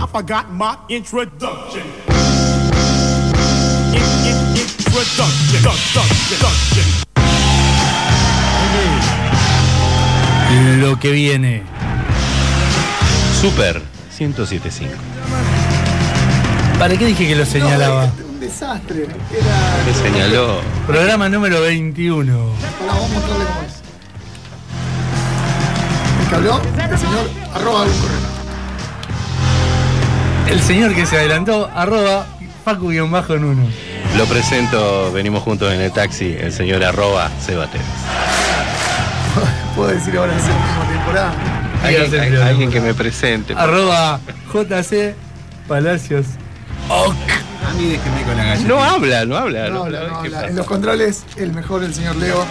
I forgot my introduction. In, in, introduction. Introduction. Lo que viene. Super 1075. ¿Para qué dije que lo señalaba? No, un desastre. Era. Me señaló. Programa número 21. Pará, vamos a mostrarle cómo es. El que habló, el señor arroba un correo. El señor que se adelantó, arroba Facu-bajo en uno. Lo presento, venimos juntos en el taxi, el señor arroba Sebate. Puedo decir ahora en séptima temporada. Alguien, hay- alguien que me presente. Arroba JC Palacios. A mí déjeme con la galleta. No habla, no habla. No, No, habla, no ¿Qué habla. En los controles, el mejor, el señor Leo.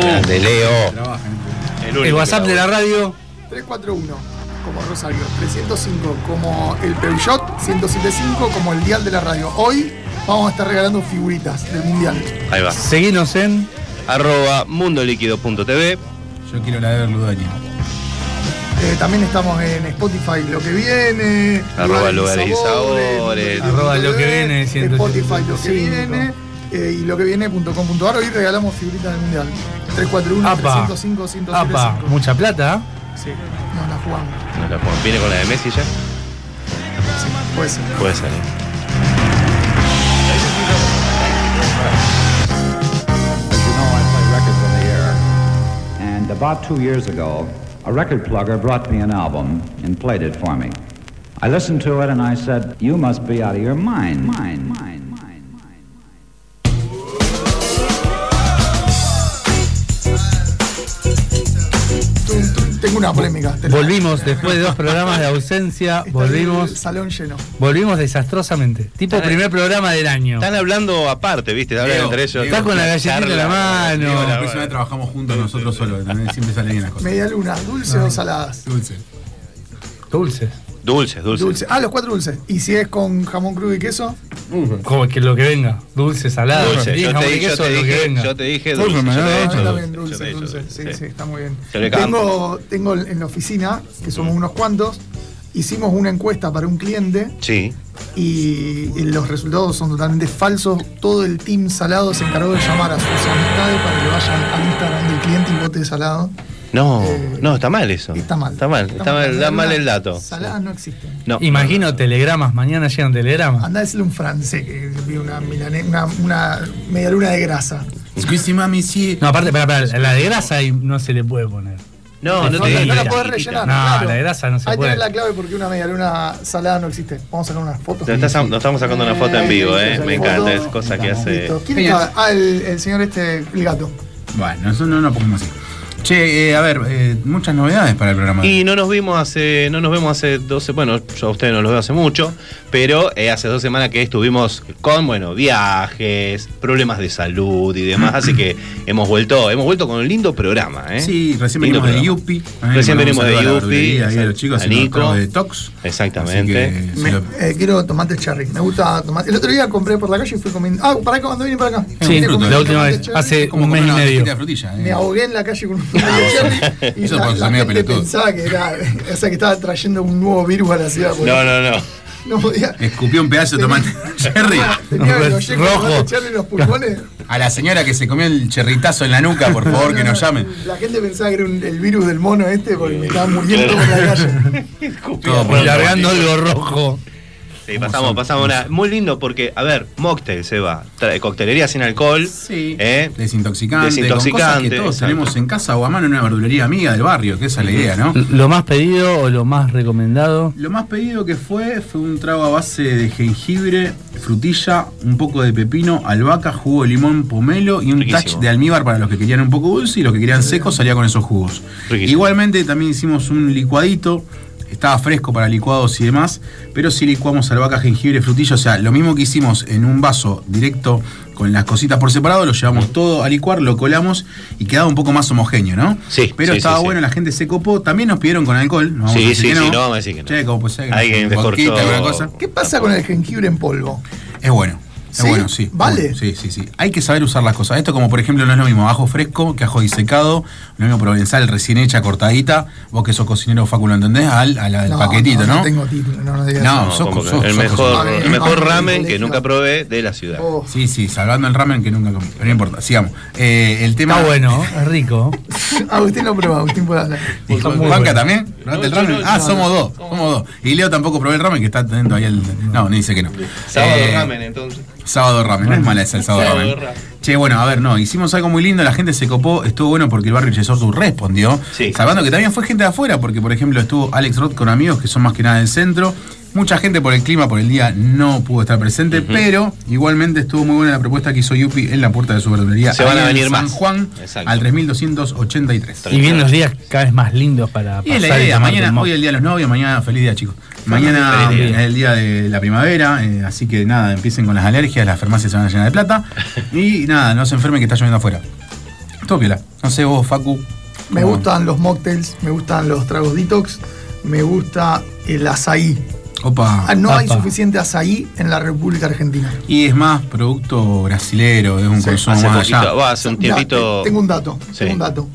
Grande, Leo. Trabaja. El, WhatsApp de la radio. 341 como Rosario, 305 como el Peugeot, 1075 como el Dial de la radio. Hoy vamos a estar regalando figuritas del Mundial. Ahí va. Seguinos en Arroba mundoliquido.tv. Yo quiero la de Ludoña. Eh, también estamos en Spotify lo que viene. Arroba lugares y sabores. Arroba lo que viene, Spotify lo que 185. viene. eh, y lo que viene.com.ar. Hoy regalamos figuritas del Mundial. 341 Apa. 305 APA. 1075. Mucha plata. Sí, nos la jugamos. No la pongo. ¿Viene con la de Messi ya? Sí, puede ser. Puede ser. ¿eh? As you know, I play records on the air. And about two years ago, a record plugger brought me an album and played it for me. I listened to it and I said, You must be out of your mind. Mind, mind, mind, mind. Tum, tum, Tengo una polémica. Volvimos después de dos programas de ausencia. Está el Volvimos. salón lleno. Volvimos desastrosamente. Tipo Están- primer programa del año. Están hablando aparte, ¿viste? Hablan entre ellos. Leo, Está con la galletita en la Digo, mano. la próxima vez trabajamos juntos nosotros solos. También siempre salen bien las cosas. Media luna, dulce o saladas. Dulce. Dulces. Dulces, dulces. Dulce. Ah, los cuatro dulces. ¿Y si es con jamón crudo y queso? Como que lo que venga. Dulce, salado. Dulce. Si Yo jamón te, yo queso, te lo que dije, venga. yo te dije Dulce, dulce. Yo te está dulce. dulce, dulce. dulce, Sí, sí, está muy bien. Tengo, tengo en la oficina, que somos unos cuantos, hicimos una encuesta para un cliente Sí. y los resultados son totalmente falsos. Todo el team salado se encargó de llamar a sus amistades para que vayan al Instagram del cliente y vote salado. No, Eh, no, está mal eso. Está mal. Está mal, está mal, da mal el dato. Saladas no existen. No. Imagino telegramas. Mañana llegan telegramas. Anda a decirle a un francés que vio una, una, una media luna de grasa. Squeezy mami, sí. No, aparte, para, para, la de grasa ahí no se le puede poner. No, no No, te no la podés rellenar. No, claro. la de grasa no se Ahí puede. tenés la clave porque una media luna salada no existe. Vamos a sacar unas fotos. Nos, estás- nos estamos sacando una foto en vivo, eh. Me encanta, es cosa que hace. Listo. ¿Quién estaba? Ah, el, el señor este, el gato. Bueno, eso no lo pongamos así. Che, eh, a ver, eh, muchas novedades para el programa. Y no nos vimos hace, no nos vemos hace 12, bueno, yo a ustedes no los veo hace mucho, pero eh, hace dos semanas que estuvimos con, bueno, viajes, problemas de salud y demás, así que hemos vuelto, hemos vuelto con un lindo programa, ¿eh? Sí, recién Lindo venimos de. Yupi. Recién venimos de Yupi, Ahí a los chicos A Nico. de Tox. Exactamente. Me- lo- eh, quiero tomate cherry. Me gusta tomate. El otro día compré por la calle y fui comiendo. Ah, para acá, cuando vine para acá. Sí, la última vez, hace como un mes y medio. frutilla. eh. Me ahogué en la calle con un y Eso la, porque la gente pelotudo. pensaba que era, o sea, que estaba trayendo un nuevo virus a la ciudad. No, no, no. No podía. Escupió un pedazo de tomate cherry. Tenía Rojo. cherry en los pulmones. A la señora que se comió el cherritazo en la nuca, por favor, que nos llame. La gente pensaba que era un- el virus del mono este porque me estaba muriendo por la calle. Todo Largando tomate. algo rojo. Sí, pasamos, pasamos una. Muy lindo porque, a ver, mocktail se va. Coctelería sin alcohol. Sí. ¿eh? Desintoxicante, Desintoxicante, con cosas que todos exacto. tenemos en casa o a mano en una verdulería amiga del barrio, que esa es la idea, ¿no? Lo más pedido o lo más recomendado. Lo más pedido que fue fue un trago a base de jengibre, frutilla, un poco de pepino, albahaca, jugo de limón, pomelo y un Riquísimo. touch de almíbar para los que querían un poco dulce y los que querían seco salía con esos jugos. Riquísimo. Igualmente también hicimos un licuadito, estaba fresco para licuados y demás, pero sí licuamos albahaca, jengibre, frutilla, o sea, lo mismo que hicimos en un vaso directo con las cositas por separado, lo llevamos todo a licuar, lo colamos y quedaba un poco más homogéneo, ¿no? Sí, Pero sí, estaba sí, sí. bueno, la gente se copó, también nos pidieron con alcohol, no vamos a Sí, decir sí, que sí, no. no vamos a decir que no. Che, como pues, Alguien alguna cosa. ¿Qué pasa con el jengibre en polvo? Es bueno. Es ¿Sí? bueno, sí. ¿Vale? Bueno, sí, sí, sí. Hay que saber usar las cosas. Esto como por ejemplo no es lo mismo ajo fresco que ajo disecado, no es lo mismo provenzal recién hecha, cortadita, vos que sos cocinero Facu, ¿lo entendés? Al, al- al paquetito, ¿no? No tengo título, no, no digas No. No, sos- sos- el mejor, cocinero. el mejor ramen que nunca probé de la ciudad. Oh, Sí, sí, salvando el ramen que nunca comí. Pero no importa, sigamos. Eh, el tema. Está bueno, es rico. Agustín lo prueba, Agustín puede hablar. ¿Y Juanca bueno. también? ¿Probaste el No, ramen? no, ah, no, somos dos, somos dos. Y Leo tampoco probé el ramen que está atento ahí al. No, ni dice que no. Sábado Eh, ramen, entonces. Sábado ramen, no es mala esa el sábado Sábado ramen. ramen. Che, bueno, a ver, no, hicimos algo muy lindo, la gente se copó, estuvo bueno porque el barrio Chesortu respondió. Sí. Salvando que también fue gente de afuera, porque por ejemplo estuvo Alex Roth con amigos que son más que nada del centro. Mucha gente por el clima, por el día, no pudo estar presente, pero igualmente estuvo muy buena la propuesta que hizo Yupi en la puerta de su verdulería. Se van a en venir San más. Juan, Exacto. al 3283. Y bien los días cada vez más lindos para Y es la pasar y idea, tomarte mañana, hoy es el día de los novios, mañana feliz día chicos. Mañana es el día de la primavera, eh, así que nada, empiecen con las alergias, las farmacias se van a llenar de plata. Y nada, no se enfermen que está lloviendo afuera. Todo piola. No sé vos, Facu. Me ¿cómo? gustan los mocktails, me gustan los tragos detox, me gusta el azaí. Opa. Ah, no hay suficiente azaí en la República Argentina. Y es más producto brasilero, es un Sí, consumo Hace más poquito, allá. va, hace un tiempito. te- tengo un dato, Sí. tengo un dato.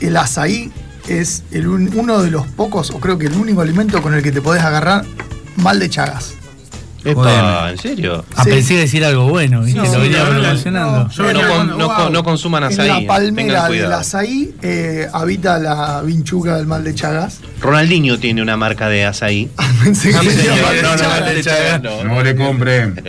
El azaí es el un- uno de los pocos, o creo que el único alimento con el que te podés agarrar mal de chagas. Epa. ¿en serio? Ah, Sí. pensé decir algo bueno, ¿viste? Sí, Lo venía no, no, promocionando. No, con- no no consuman En azaí. la palmera del azaí eh, habita la vinchuga del mal de chagas. Ronaldinho tiene una marca de azaí. Pensé que No, no, no, chagas. mal de Chagas, no. No le compren.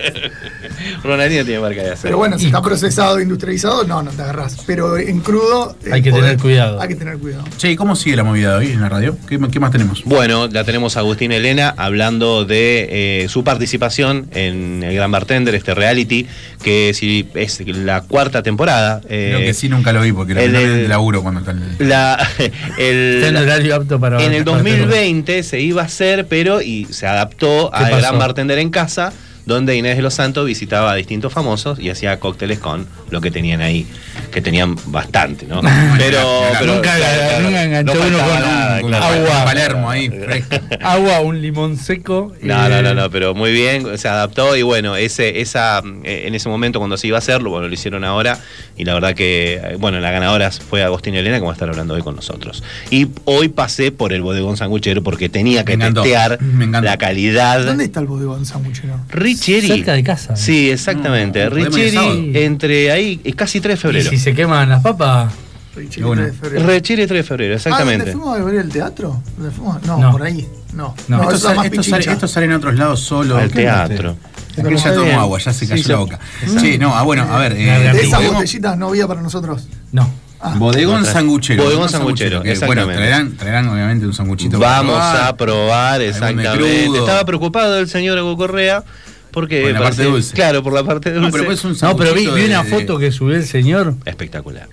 Ronaldinho tiene marca de azaí. Pero bueno, si está procesado e industrializado, no, no te agarrás. Pero en crudo. eh, Hay que tener cuidado. Hay que tener cuidado. Che, ¿y cómo sigue la movida de hoy en la radio? ¿Qué, qué más tenemos? Bueno, la tenemos a Agustín Elena hablando de eh, su participación en el Gran Bartender, este reality, que si es la cuarta temporada. eh, Creo que sí, nunca lo vi porque el- era el- laburo cuando está el. La, el- horario apto para. en el para 2020 se iba a hacer, pero y se adaptó ¿Qué a pasó? Gran Bartender en casa, donde Inés de los Santos visitaba a distintos famosos y hacía cócteles con lo que tenían ahí, que tenían bastante, ¿no? Pero, pero Nunca- nunca enganchó uno con nada, claro. agua. Palermo ahí. Agua, un limón seco. No, eh, no, no, no, pero muy bien, se adaptó y bueno, ese, esa, eh, en ese momento cuando se iba a hacerlo, bueno, lo hicieron ahora y la verdad que, eh, bueno, la ganadora fue Agustín Elena, que va a estar hablando hoy con nosotros. Y hoy pasé por el bodegón sanguchero porque tenía que Me encantó, testear me encantó. la calidad. ¿Dónde está el bodegón sanguchero? Richieri. Cerca de casa. Sí, exactamente. No, ir Richieri, entre ahí, es casi 3 de Y febrero. si se queman las papas, Richie, bueno. 3 de febrero. Richieri 3 de febrero, Ah, exactamente. ¿dónde fuimos a ver el teatro? ¿Dónde fuimos? No, No. por ahí. No, No. no, esto, sale, esto, sale, esto sale en otros lados solo. Al teatro. Aquí ya tomó agua, ya se cayó Sí, la boca. Sí, no, ah, bueno, a ver. eh, De esas botellitas no había para nosotros. no. Ah, bodegón sanguchero. Bodegón sanguchero, que, Bueno, exactamente. traerán, traerán obviamente un sanguchito. para Vamos probar. a probar, exactamente. Estaba preocupado el señor Hugo Correa porque. Por la parte dulce. Claro, por la parte dulce. No, pero pues un No, pero vi, una de- foto que subió el señor, Espectacular.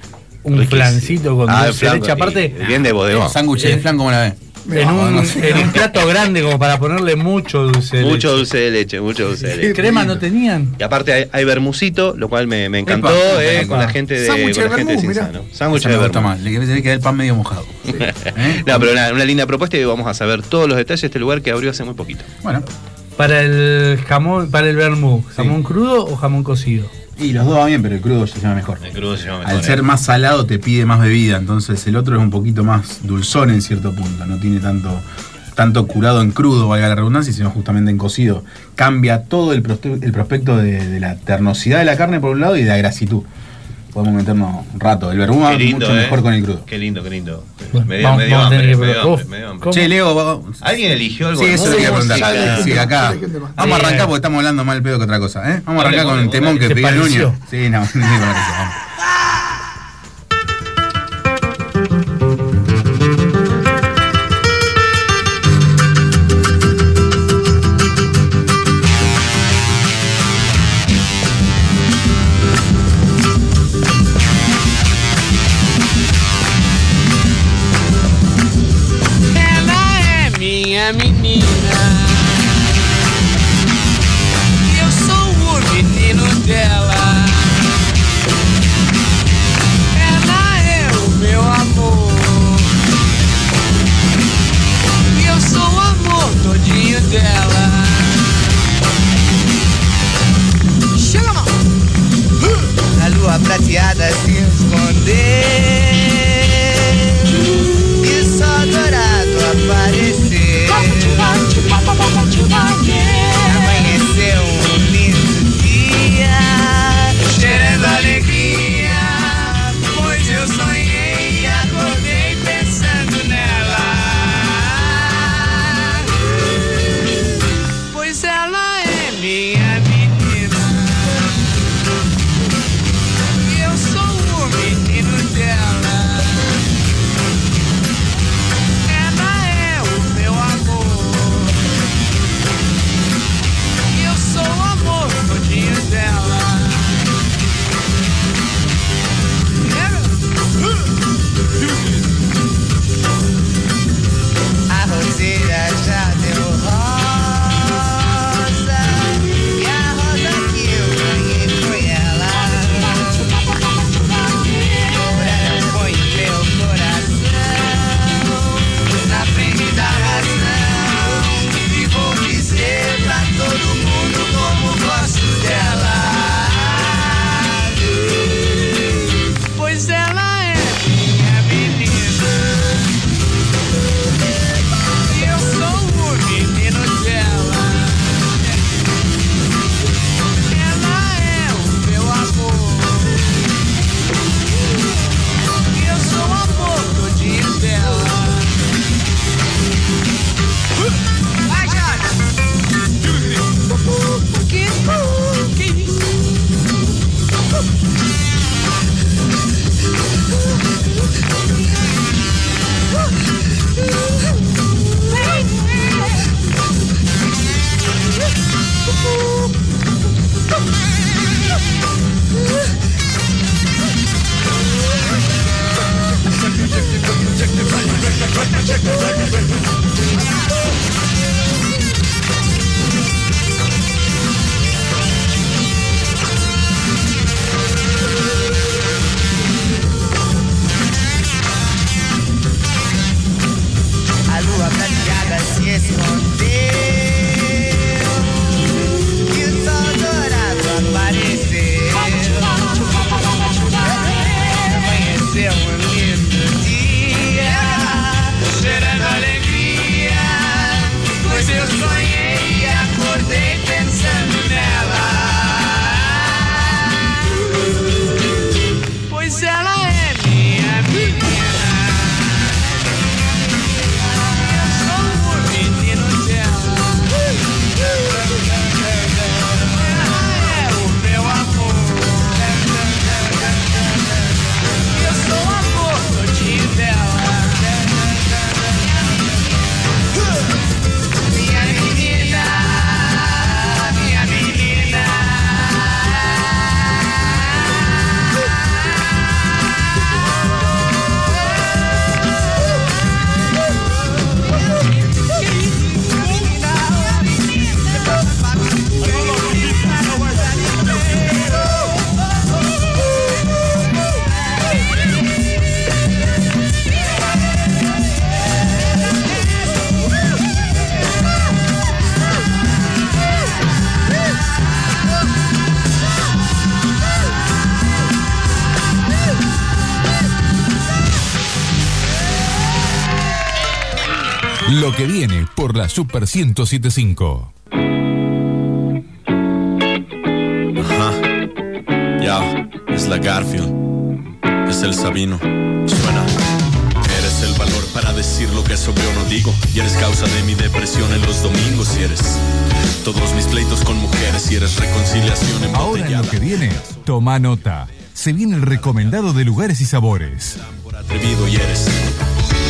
un Riquísimo. flancito con Ah, dulce de flan, leche. Aparte, Bien de bodegón. Sándwich de flan, ¿cómo la ves? en un, no sé. en un plato grande como para ponerle mucho dulce de Mucho leche. dulce de leche, mucho dulce de leche. ¿Crema no tenían? Y aparte hay, hay vermucito, lo cual me, me encantó Epa, eh, epa. con la gente de, Sándwich de la gente de vermú, mirá. Cinzano. Sándwich de me gusta vermú. más. Le tiene que el pan medio mojado. ¿Eh? No, pero una, una linda propuesta y vamos a saber todos los detalles de este lugar que abrió hace muy poquito. Bueno, Para el jamón, para el vermú, ¿jamón crudo o jamón cocido? y los dos va bien, pero el crudo se llama mejor. El crudo se llama Al mejor, ser eh. más salado te pide más bebida, entonces el otro es un poquito más dulzón en cierto punto, no tiene tanto, tanto curado en crudo, valga la redundancia, sino justamente en cocido. Cambia todo el prospecto de, de la ternosidad de la carne por un lado y de la grasitud. Podemos meternos un rato. El vermú va lindo, mucho eh. mejor con el crudo. Qué lindo, qué lindo. Bueno, me dio, vamos- me dio vamos hambre, que me dio probar. hambre. Che, Leo, ¿Alguien eligió algo? Sí, eso No lo quería preguntar. Sí, acá. Vamos a sí, arrancar porque estamos hablando más del pedo que otra cosa, ¿eh? Vamos a arrancar con el temón que ¿Te pidió el? Nuño. Sí, no, no me que viene por la Super 1075. Ajá. Ya, es la Garfield. Es el Sabino. Suena. Eres el valor para decir lo que sobre no digo. Y eres causa de mi depresión en los domingos. Y eres todos mis pleitos con mujeres. Y eres reconciliación en Ahora en lo que viene, toma nota. Se viene el recomendado de lugares y sabores. Por atrevido y eres.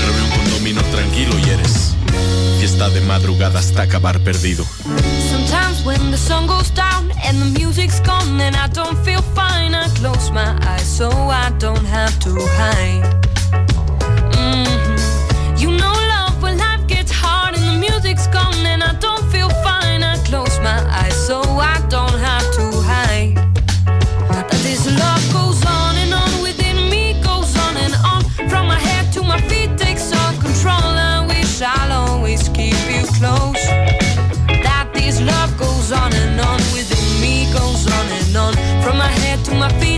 Reunión con domino tranquilo y eres de madrugada hasta acabar perdido. Sometimes when the sun goes down and the music's gone and I don't feel fine, I close my eyes so I don't have to hide. to my feet.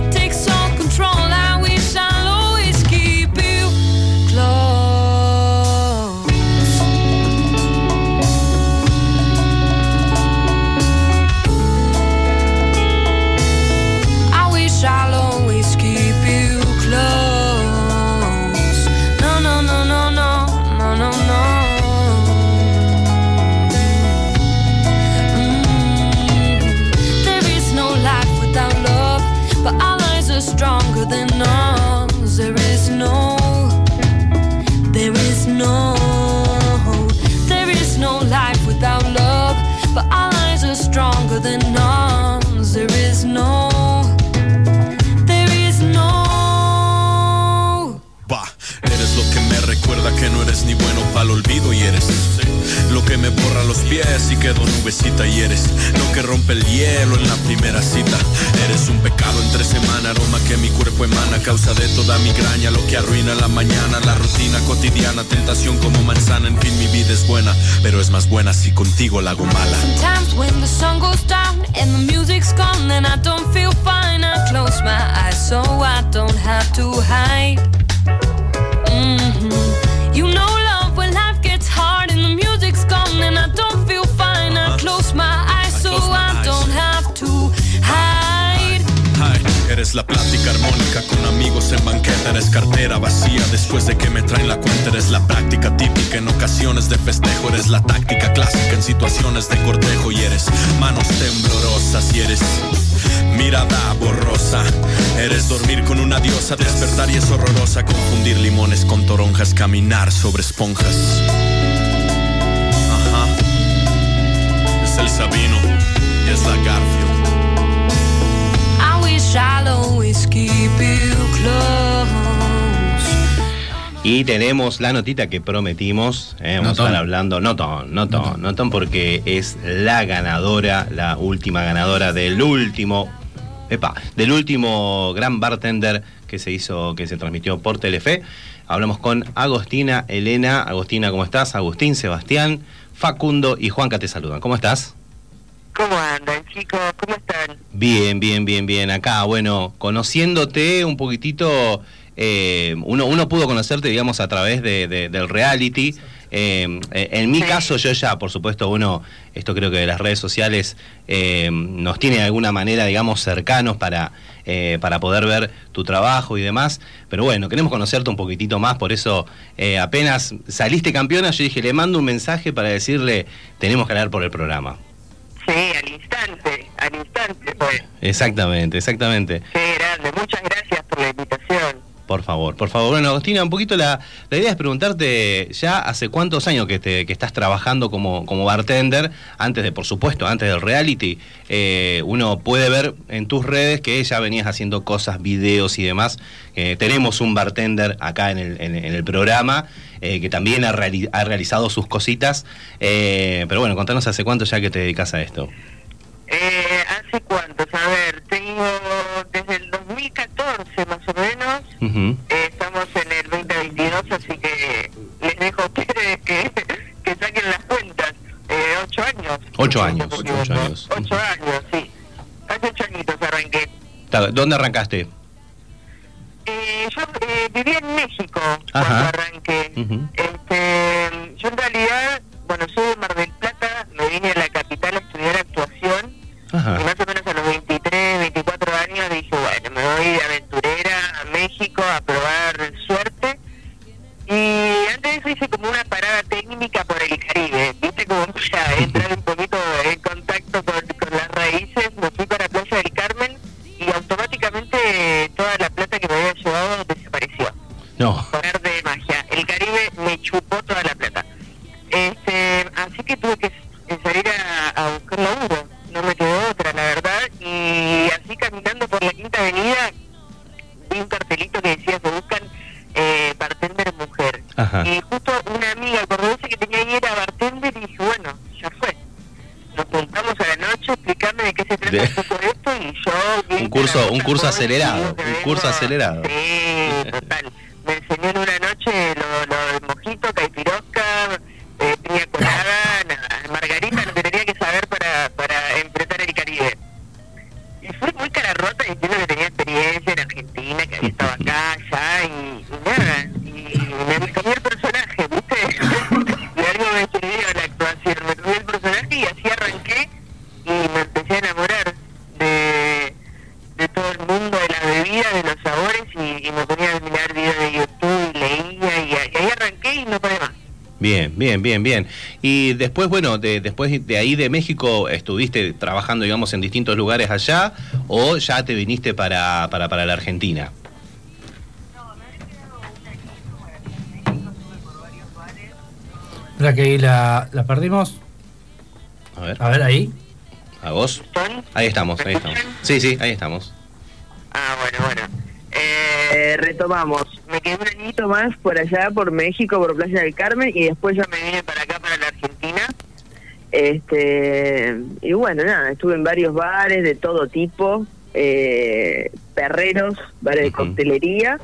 Y es horrorosa, confundir limones con toronjas, caminar sobre esponjas. Ajá, es el Sabino y es la Garfield. I wish I'll always keep you close. Y tenemos la notita que prometimos. eh, vamos a Notón. estar hablando. Notón, notón, notón, porque es la ganadora, la última ganadora del último. Epa, del último gran bartender que se hizo, que se transmitió por Telefe. Hablamos con Agostina, Elena. Agostina, ¿cómo estás? Agustín, Sebastián, Facundo y Juanca te saludan. ¿Cómo estás? ¿Cómo andan, chicos? ¿Cómo están? Bien, bien, bien, bien. Acá, bueno, conociéndote un poquitito, eh, uno, uno pudo conocerte, digamos, a través de, de- del reality. Eh, eh, en mi caso, yo ya, por supuesto, uno, esto creo que de las redes sociales eh, nos tiene de alguna manera, digamos, cercanos para, eh, para poder ver tu trabajo y demás. Pero bueno, queremos conocerte un poquitito más, por eso apenas saliste campeona, yo dije, le mando un mensaje para decirle, tenemos que hablar por el programa. Sí, al instante, al instante fue. Exactamente, exactamente. Qué grande, muchas gracias por favor, por favor. Bueno, Agostina, un poquito la, la idea es preguntarte ya hace cuántos años que, te, que estás trabajando como, como bartender, antes de, por supuesto, antes del reality. Eh, uno puede ver en tus redes que ya venías haciendo cosas, videos y demás. Eh, tenemos un bartender acá en el, en, el programa eh, que también ha, ha realizado sus cositas. Pero bueno, contanos hace cuánto ya que te dedicas a esto. ¿Hace cuántos? A ver, tengo Eh, estamos en el 2022, así que les dejo a ustedes que, que saquen las cuentas. Eh, ocho años. Ocho años, ocho años. Ocho años, sí. Hace ocho añitos arranqué. ¿Dónde arrancaste? Eh, yo eh, vivía en México Ajá. cuando arranqué. Este, yo en realidad, bueno, soy de Mar del Plata, me vine a la capital a estudiar actuación Ajá. y más o para acelerado, un curso acelerado. Sí, total. Me enseñó en una noche lo, lo de mojito, caipirosca, eh, piña colada, margarita, lo que tenía que saber para, para enfrentar el Caribe. Y fui muy cara rota diciendo que tenía experiencia en Argentina, que había estado acá, allá, Bien, bien, bien. Y después, bueno, de, después de ahí de México, ¿estuviste trabajando, digamos, en distintos lugares allá o ya te viniste para, para, para la Argentina? Mira que ahí la, la perdimos. A ver, A ver, ahí. ¿a vos? Ahí estamos, ¿Me ahí estamos. Sí, sí, ahí estamos. Ah, bueno, bueno. Eh, retomamos. Me quedé un añito más por allá, por México, por Playa del Carmen, y después ya me vine para acá, para la Argentina. Este, y bueno, nada, estuve en varios bares de todo tipo, eh, perreros, bares de coctelería,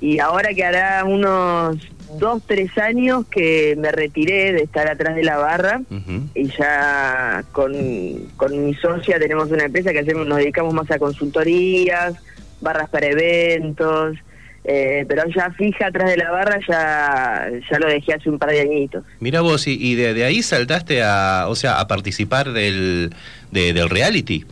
y ahora que hará unos dos, tres años que me retiré de estar atrás de la barra y ya con, con mi socia tenemos una empresa que hacemos, nos dedicamos más a consultorías, barras para eventos, eh, pero ya fija atrás de la barra ya, ya lo dejé hace un par de añitos. Mira vos, y, y de, de ahí saltaste a, o sea, a participar del, de- del reality.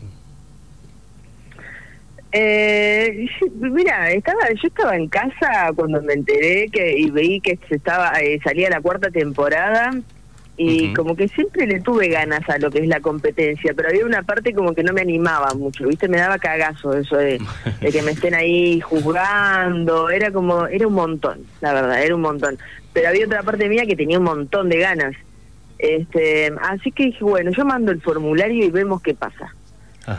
Eh, mira, estaba, yo estaba en casa cuando me enteré que y veí que se estaba eh, salía la cuarta temporada y como que siempre le tuve ganas a lo que es la competencia, pero había una parte como que no me animaba mucho, ¿viste? Me daba cagazo eso de, de que me estén ahí juzgando, era como era un montón, la verdad, era un montón. Pero había otra parte mía que tenía un montón de ganas. Este, así que dije, bueno, yo mando el formulario y vemos qué pasa.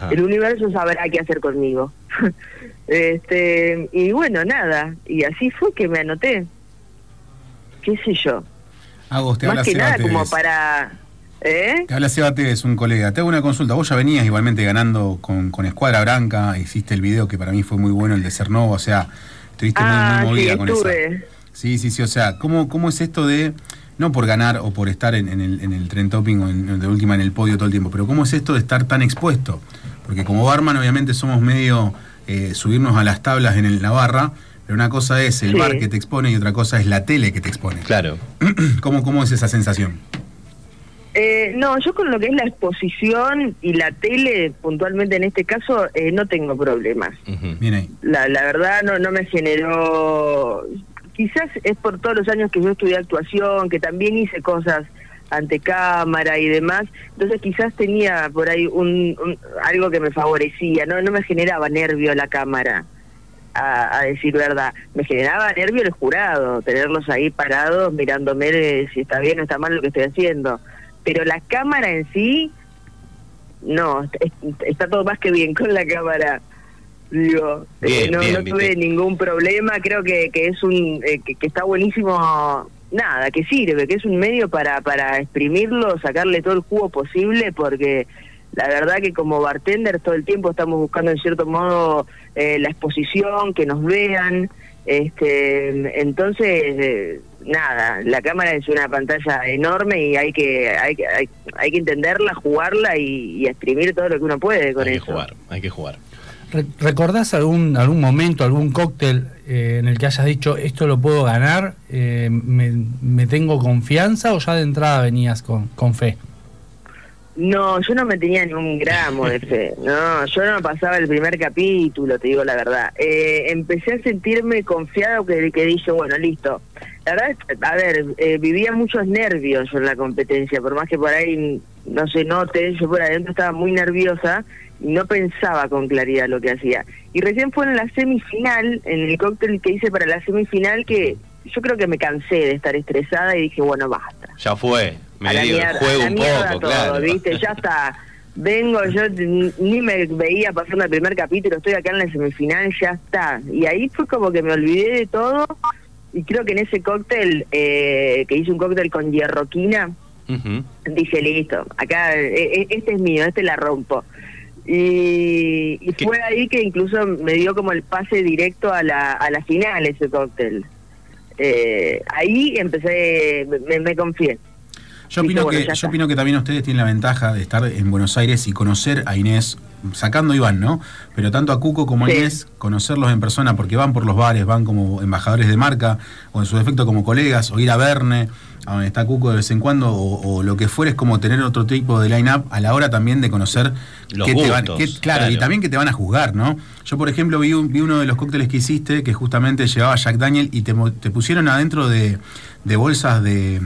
El universo sabrá qué hacer conmigo. este, y bueno, nada, y así fue que me anoté. ¿Qué sé yo? Agos, te Más habla que Seba nada Tevez. como para ¿eh? Te habla Seba Tevez, un colega. Te hago una consulta. Vos ya venías igualmente ganando con, con Escuadra Branca. Hiciste el video que para mí fue muy bueno, el de Cernova. O sea, estuviste muy, Ah, muy movida sí, con eso. Sí, sí, sí. O sea, ¿cómo, cómo es esto de, no por ganar o por estar en, en el, en el tren topping o en- de última en el podio todo el tiempo, pero cómo es esto de estar tan expuesto? Porque como barman obviamente somos medio eh, subirnos a las tablas en el- la barra, pero una cosa es el Sí. bar que te expone y otra cosa es la tele que te expone. Claro. ¿Cómo, cómo es esa sensación? Eh, no, yo con lo que es la exposición y la tele, puntualmente en este caso, eh, no tengo problemas. Bien ahí. La, la verdad no, no me generó... Quizás es por todos los años que yo estudié actuación, que también hice cosas ante cámara y demás, entonces quizás tenía por ahí un, un- algo que me favorecía, no, no me generaba nervio la cámara, a, a decir verdad, me generaba nervio el jurado, tenerlos ahí parados mirándome de si está bien o está mal lo que estoy haciendo, pero la cámara en sí, no, es- está todo más que bien con la cámara. Digo, eh, no, bien, no tuve ningún problema, creo que, que es un eh, que, que está buenísimo, nada, que sirve, que es un medio para para exprimirlo, sacarle todo el jugo posible, porque la verdad que como bartender todo el tiempo estamos buscando en cierto modo eh, la exposición, que nos vean, este, entonces eh, nada, la cámara es una pantalla enorme y hay que hay que hay, hay que entenderla, jugarla y, y exprimir todo lo que uno puede con Hay que eso. jugar, hay que jugar. Re- ¿Recordás algún, algún momento, algún cóctel eh, en el que hayas dicho esto lo puedo ganar? eh, me, me tengo confianza o ya de entrada venías con, con fe? No, yo no me tenía ni un gramo de fe. No, yo no pasaba el primer capítulo, te digo la verdad. Eh, empecé a sentirme confiado que, que dije, bueno, listo. La verdad, a ver, eh, vivía muchos nervios yo en la competencia, por más que por ahí no se note, yo por adentro estaba muy nerviosa y no pensaba con claridad lo que hacía. Y recién fue en la semifinal, en el cóctel que hice para la semifinal, que yo creo que me cansé de estar estresada y dije, bueno, basta Ya fue. Me a la mierda, juego a la un mierda poco, todo, claro. ¿viste? Ya está. Vengo, yo ni me veía pasando el primer capítulo, estoy acá en la semifinal, ya está. Y ahí fue como que me olvidé de todo. Y creo que en ese cóctel, eh, que hice un cóctel con hierroquina, Ujú. dije, listo, acá, eh, eh, este es mío, este la rompo. Y, y fue ahí que incluso me dio como el pase directo a la, a la final ese cóctel. Eh, ahí empecé, me, me confié. Yo opino, que, yo opino que también ustedes tienen la ventaja de estar en Buenos Aires y conocer a Inés, sacando a Iván, ¿no? Pero tanto a Cuco como a. Inés, conocerlos en persona porque van por los bares, van como embajadores de marca, o en su defecto como colegas, o ir a Verne, a donde está Cuco de vez en cuando, o, o lo que fuera, es como tener otro tipo de line-up a la hora también de conocer Los qué te van, gustos, qué- claro, claro. y también que te van a juzgar, ¿no? Yo, por ejemplo, vi, un- vi uno de los cócteles que hiciste que justamente llevaba Jack Daniel y te, te pusieron adentro de, de bolsas de,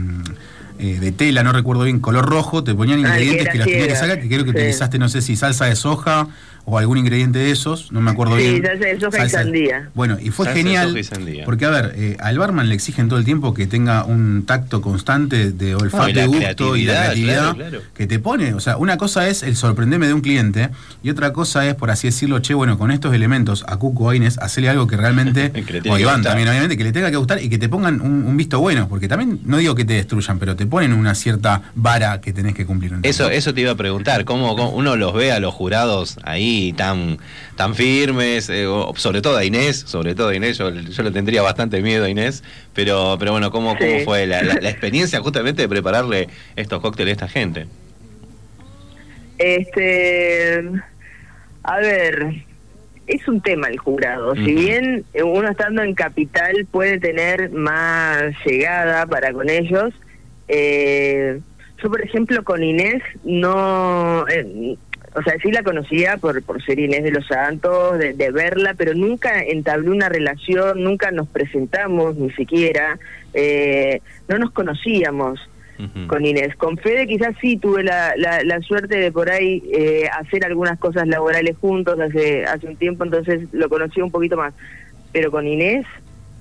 eh, de tela, no recuerdo bien, color rojo, te ponían Ah, que ingredientes que, los tenías que sacar, que creo que sí. utilizaste, no sé si salsa de soja o algún ingrediente de esos, no me acuerdo Sí, bien. salsa de soja y sandía. Bueno, y fue Salsa genial, soja y sandía. porque a ver, eh, al barman le exigen todo el tiempo que tenga un tacto constante de olfato No, y gusto y la creatividad, creatividad claro, claro. que te pone. O sea, una cosa es el sorprenderme de un cliente y otra cosa es, por así decirlo, che, bueno, con estos elementos a Cuco o a Inés, hacerle algo que realmente, o Iván también, obviamente, que le tenga que gustar y que te pongan un, un visto bueno, porque también, no digo que te destruyan, pero te ponen una cierta vara que tenés que cumplir. ¿entendés? Eso, eso te iba a preguntar, ¿cómo, cómo uno los ve a los jurados ahí tan, tan firmes? eh, o sobre todo a Inés, sobre todo a Inés, yo, yo le tendría bastante miedo a Inés, pero, pero bueno, ¿cómo, cómo fue la, la- la experiencia justamente de prepararle estos cócteles a esta gente? Este, a ver, es un tema el jurado. Si bien uno estando en capital puede tener más llegada para con ellos, eh, yo por ejemplo con Inés no, eh, o sea, sí la conocía por, por ser Inés de los Santos, de, de verla, pero nunca entablé una relación, nunca nos presentamos ni siquiera, eh, no nos conocíamos con Inés. Con Fede quizás sí tuve la, la, la suerte de por ahí eh, hacer algunas cosas laborales juntos hace, hace un tiempo, entonces lo conocí un poquito más. Pero con Inés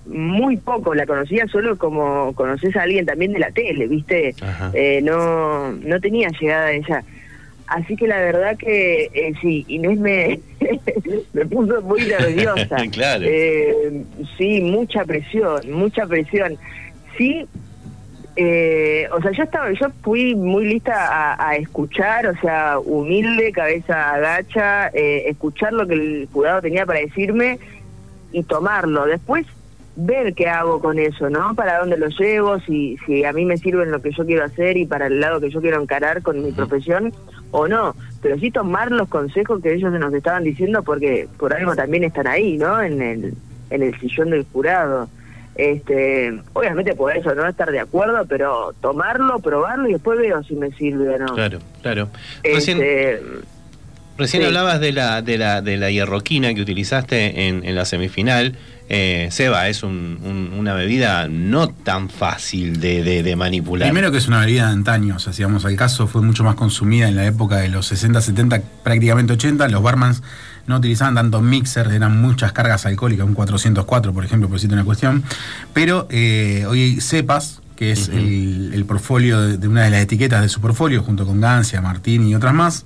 muy poco, la conocía solo como conoces a alguien también de la tele, ¿viste? Eh, no, no tenía llegada a ella. Así que la verdad que eh, sí, Inés me, me puso muy nerviosa. Claro. Eh, sí, mucha presión, mucha presión. Sí, eh, o sea, yo estaba, yo fui muy lista a, a escuchar, o sea, humilde, cabeza agacha, eh, escuchar lo que el jurado tenía para decirme y tomarlo. Después ver qué hago con eso, ¿no? Para dónde lo llevo, si, si a mí me sirve en lo que yo quiero hacer y para el lado que yo quiero encarar con mi profesión o no. Pero sí tomar los consejos que ellos nos estaban diciendo porque por algo también están ahí, ¿no? En el, en el sillón del jurado. Este, obviamente por eso no estar de acuerdo, pero tomarlo, probarlo y después veo si me sirve o no. Claro, claro. Recién, Este, recién sí. hablabas de la, de la, de la hierroquina que utilizaste en, en la semifinal. Eh, Seba, es un- un- una bebida no tan fácil de, de- de manipular. Primero que es una bebida de antaño, o sea, si vamos al caso, fue mucho más consumida en la época de los 60, 70, prácticamente 80. Los barmans no utilizaban tanto mixer, eran muchas cargas alcohólicas, un 404, por ejemplo, por decirte una cuestión. Pero eh, hoy cepas, que es el, el portfolio de, de una de las etiquetas de su portfolio, junto con Gancia, Martín y otras más,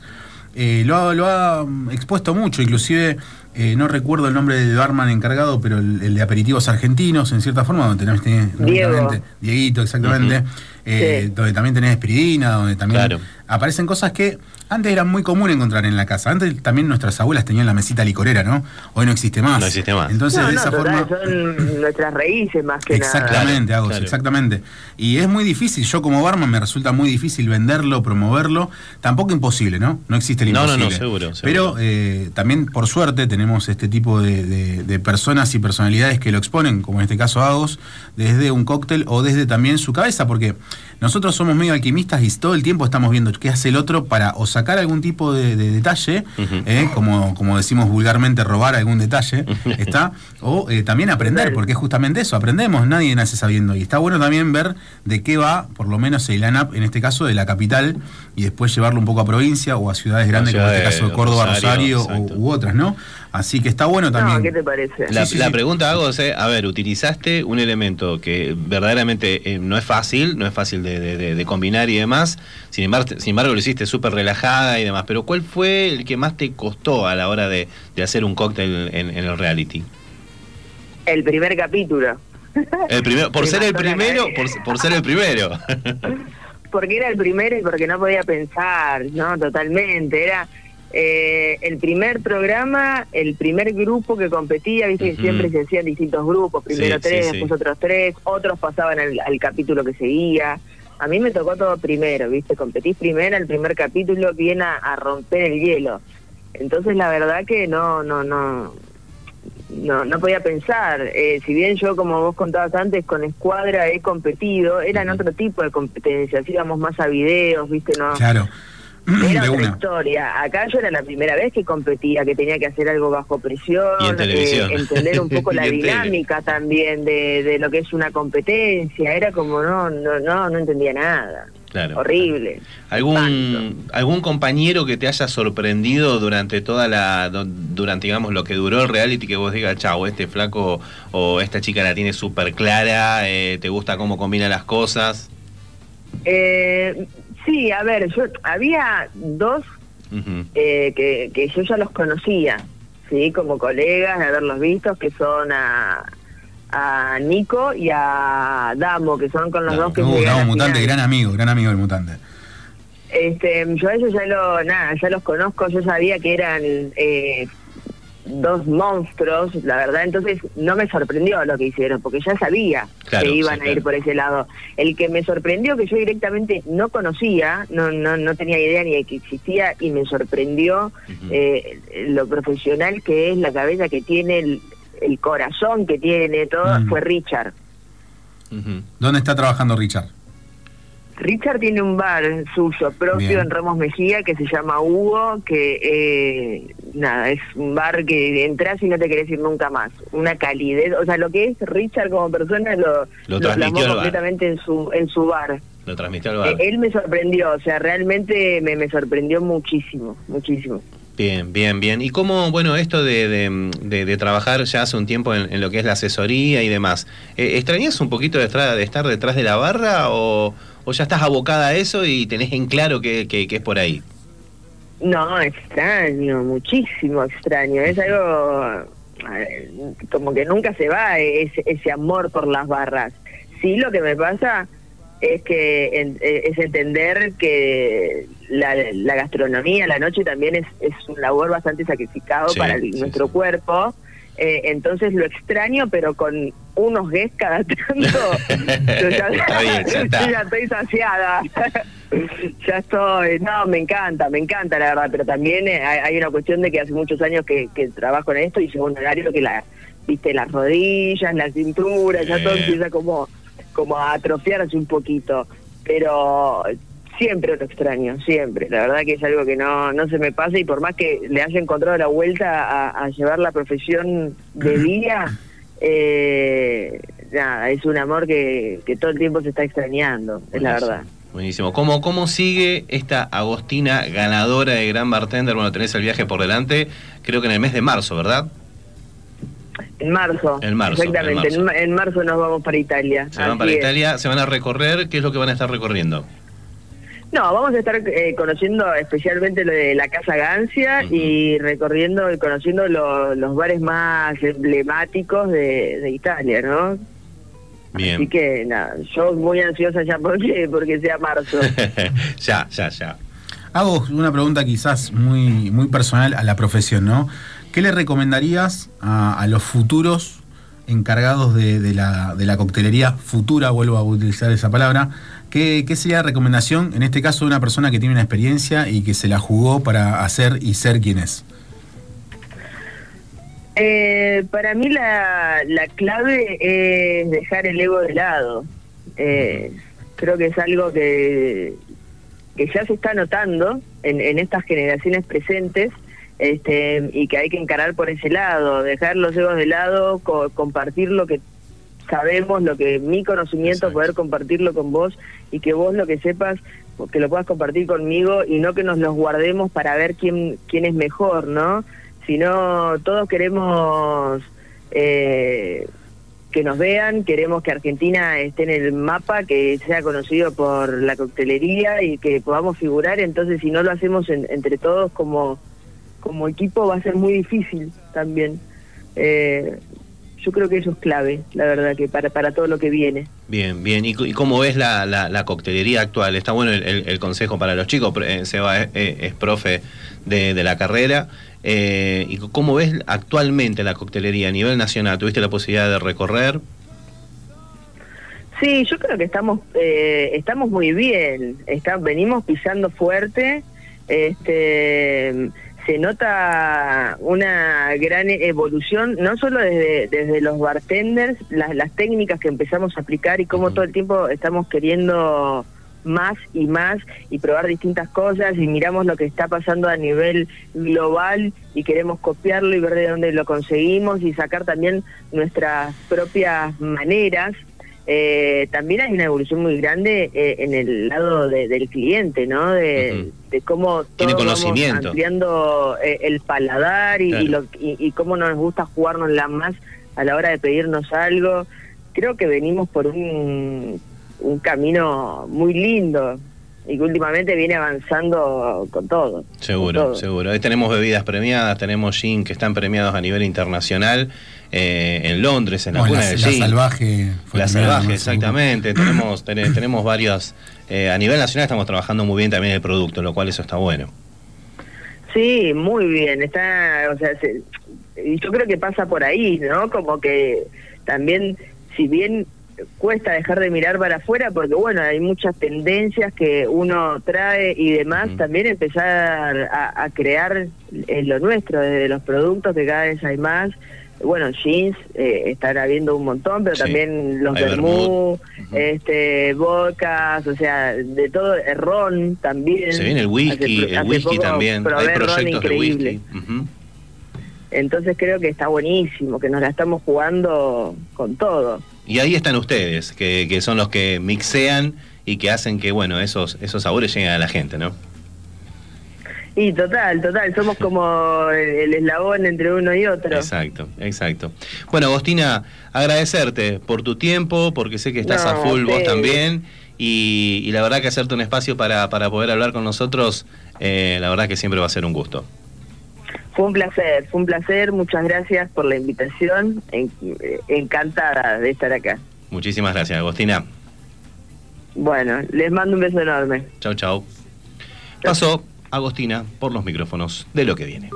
eh, lo, ha, lo ha mm, expuesto mucho, inclusive eh, no recuerdo el nombre del barman encargado, pero el, el de aperitivos argentinos, en cierta forma, donde tenés, tenés- Diego. Dieguito, exactamente, eh, Sí. donde también tenés espiridina, donde también Claro. aparecen cosas que antes era muy común encontrar en la casa. Antes también nuestras abuelas tenían la mesita licorera, ¿no? Hoy no existe más. No existe más. Entonces, no, de no, esa forma... son nuestras raíces más que nada. Exactamente, Claro, Agos, claro. exactamente. Y es muy difícil, yo como barman me resulta muy difícil venderlo, promoverlo. Tampoco imposible, ¿no? No existe el No, no, imposible. no, seguro, seguro. Pero eh, también, por suerte, tenemos este tipo de, de- de personas y personalidades que lo exponen, como en este caso Agos, desde un cóctel o desde también su cabeza, porque nosotros somos medio alquimistas y todo el tiempo estamos viendo qué hace el otro para o sacar algún tipo de, de detalle, eh, como, como decimos vulgarmente, robar algún detalle, ¿está? O eh, también aprender, porque es justamente eso, aprendemos, nadie nace sabiendo. Y está bueno también ver de qué va, por lo menos el ANAP, en este caso de la capital, y después llevarlo un poco a provincia o a ciudades grandes, como en este caso Córdoba, Rosario, Rosario, u, u otras, ¿no? Así que está bueno también. No, ¿qué te parece? La, Sí, sí, la sí. pregunta hago es, eh, a ver, utilizaste un elemento que verdaderamente eh, no es fácil, no es fácil de, de- de- de combinar y demás, sin embargo, sin embargo lo hiciste súper relajada y demás, pero ¿cuál fue el que más te costó a la hora de, de hacer un cóctel en, en el reality? El primer capítulo. El primero, por ser el primero, por, por ser el primero. porque era el primero y porque no podía pensar, ¿no? Totalmente. Era eh, el primer programa, el primer grupo que competía, viste que Ujú. siempre se hacían distintos grupos, primero Sí, tres, sí, después otros tres, otros pasaban al, al capítulo que seguía. A mí me tocó todo primero, viste, competís primero, el primer capítulo viene a, a romper el hielo. Entonces la verdad que no, no, no, no, no podía pensar. Eh, si bien yo, como vos contabas antes, con Escuadra he competido, eran otro tipo de competencias, íbamos más a videos, viste, no. Claro. Era de otra una. historia. Acá yo era la primera vez que competía, que tenía que hacer algo bajo presión, Y en eh, entender un poco la dinámica también de, de lo que es una competencia. Era como no, no, no, no entendía nada. Claro. Horrible. ¿Algún, ¿Algún compañero que te haya sorprendido durante toda la, durante digamos lo que duró el reality que vos digas, chao, este flaco o esta chica la tiene súper clara, eh, te gusta cómo combina las cosas? Eh, sí, a ver, yo había dos eh, que, que yo ya los conocía, sí, como colegas de haberlos visto, que son a, a Nico y a Damo, que son con los dos que Uh, Damo Mutante, gran amigo, gran amigo del Mutante. Este, yo a ellos ya lo, nada, ya los conozco, yo sabía que eran eh, dos monstruos, la verdad, entonces no me sorprendió lo que hicieron, porque ya sabía Claro, que iban sí, a ir por ese lado. El que me sorprendió, que yo directamente no conocía, no, no, no tenía idea ni de que existía, y me sorprendió eh, lo profesional que es, la cabeza que tiene, el, el corazón que tiene, todo, Mm. fue Richard. ¿Dónde está trabajando Richard? Richard tiene un bar suyo propio Bien. en Ramos Mejía que se llama Hugo, que eh, nada, es un bar que entras y no te querés ir nunca más. Una calidez, o sea, lo que es Richard como persona lo, Lo lo transmitió plasmó al bar. completamente en su, en su bar. Lo transmitió al Eh, bar. él me sorprendió, o sea, realmente me, me sorprendió muchísimo, muchísimo. Bien, bien, bien. ¿Y cómo, bueno, esto de, de- trabajar ya hace un tiempo en, lo que es la asesoría y demás, eh, ¿extrañas un poquito de, estar- de estar detrás de la barra o, o ya estás abocada a eso y tenés en claro que, que- que es por ahí? No, extraño, muchísimo extraño. Es algo como que nunca se va ese, ese amor por las barras. Sí, lo que me pasa es que en- eh, es entender que la, la gastronomía, la noche también es, es un labor bastante sacrificado Sí, para el- sí, nuestro cuerpo. Eh, entonces lo extraño, pero con unos guests cada tanto. yo ya, Está bien, ya está. yo ya estoy saciada. ya estoy. No, me encanta, me encanta la verdad, pero también eh, hay, hay una cuestión de que hace muchos años que, que trabajo en esto y llega un horario que la, viste, las rodillas, la cintura, ya todo empieza como, como a atrofiarse un poquito. Pero siempre lo extraño, siempre. La verdad que es algo que no, no se me pasa y por más que le haya encontrado la vuelta a, a llevar la profesión de día, eh, nada, es un amor que, que todo el tiempo se está extrañando, es la verdad. Buenísimo. ¿Cómo, ¿Cómo sigue esta Agostina ganadora de Gran Bartender? Bueno, tenés el viaje por delante, creo que en el mes de marzo, ¿verdad? En marzo. En marzo, Exactamente, en marzo, en marzo nos vamos para Italia. Se van así para es. Italia, se van a recorrer, ¿qué es lo que van a estar recorriendo? No, vamos a estar eh, conociendo especialmente lo de la Casa Gancia y recorriendo y conociendo lo- los bares más emblemáticos de, de Italia, ¿no? Bien. Así que nada, yo muy ansiosa ya porque, porque sea marzo. ya, ya, ya. Hago una pregunta quizás muy, muy personal a la profesión, ¿no? ¿Qué le recomendarías a, los futuros encargados de, la, coctelería futura, vuelvo a utilizar esa palabra? ¿Qué, ¿Qué sería la recomendación, en este caso, de una persona que tiene una experiencia y que se la jugó para hacer y ser quien es? Eh, para mí la, la clave es dejar el ego de lado. Eh, creo que es algo que, que ya se está notando en, en estas generaciones presentes este, y que hay que encarar por ese lado, dejar los egos de lado, co- compartir lo que sabemos, lo que mi conocimiento, poder compartirlo con vos y que vos lo que sepas, que lo puedas compartir conmigo y no que nos los guardemos para ver quién, quién es mejor, ¿no? Sino todos queremos eh, que nos vean, queremos que Argentina esté en el mapa, que sea conocido por la coctelería y que podamos figurar, entonces si no lo hacemos en- entre todos como, como equipo va a ser muy difícil también. Eh, yo creo que eso es clave, la verdad, que para, para todo lo que viene. Bien, bien. ¿Y, cómo ves la, la, la coctelería actual? Está bueno el, el- el consejo para los chicos. eh, Seba es, es- es profe de, de la carrera. Eh, ¿Y cómo ves actualmente la coctelería a nivel nacional? ¿Tuviste la posibilidad de recorrer? Sí, yo creo que estamos eh, estamos muy bien. Está, venimos pisando fuerte. Este, se nota una gran evolución, no solo desde, desde los bartenders, las, las técnicas que empezamos a aplicar y cómo todo el tiempo estamos queriendo más y más y probar distintas cosas y miramos lo que está pasando a nivel global y queremos copiarlo y ver de dónde lo conseguimos y sacar también nuestras propias maneras eh, también hay una evolución muy grande eh, en el lado de- del cliente, ¿no? De, de cómo todos vamos ampliando eh, el paladar y, lo- y- y cómo nos gusta jugarnos la más a la hora de pedirnos algo. Creo que venimos por un, un camino muy lindo y que últimamente viene avanzando con todo. con Seguro, todo. seguro. Ahí tenemos bebidas premiadas, tenemos gin que están premiados a nivel internacional eh, en Londres, en la Bueno, cuna la- salvaje fue La premiada, salvaje, ¿no? exactamente. tenemos, ten- tenemos varias. eh, a nivel nacional estamos trabajando muy bien también el producto, lo cual eso está bueno. Sí, muy bien. Está, o sea, se- y yo creo que pasa por ahí, ¿no? Como que también, si bien cuesta dejar de mirar para afuera, porque bueno, hay muchas tendencias que uno trae y demás, también empezar a, a crear eh, lo nuestro, desde los productos que cada vez hay más. Bueno, jeans eh, están habiendo un montón, pero Sí, también los vermú, este, vodkas, o sea, de todo, el ron también. Se viene el whisky, Hace- el hace whisky también. Hay proyectos de increíble. whisky. Entonces creo que está buenísimo, que nos la estamos jugando con todo. Y ahí están ustedes, que, que son los que mixean y que hacen que, bueno, esos, esos sabores lleguen a la gente, ¿no? Y total, total, somos como el, el eslabón entre uno y otro. Exacto, exacto. Bueno, Agostina, agradecerte por tu tiempo, porque sé que estás No, a full vos también. Y, y la verdad que hacerte un espacio para, para poder hablar con nosotros, eh, la verdad que siempre va a ser un gusto. Fue un placer, fue un placer, muchas gracias por la invitación, en- eh, encantada de estar acá. Muchísimas gracias, Agostina. Bueno, les mando un beso enorme. Chau, chau. Pasó Agostina por los micrófonos de lo que viene.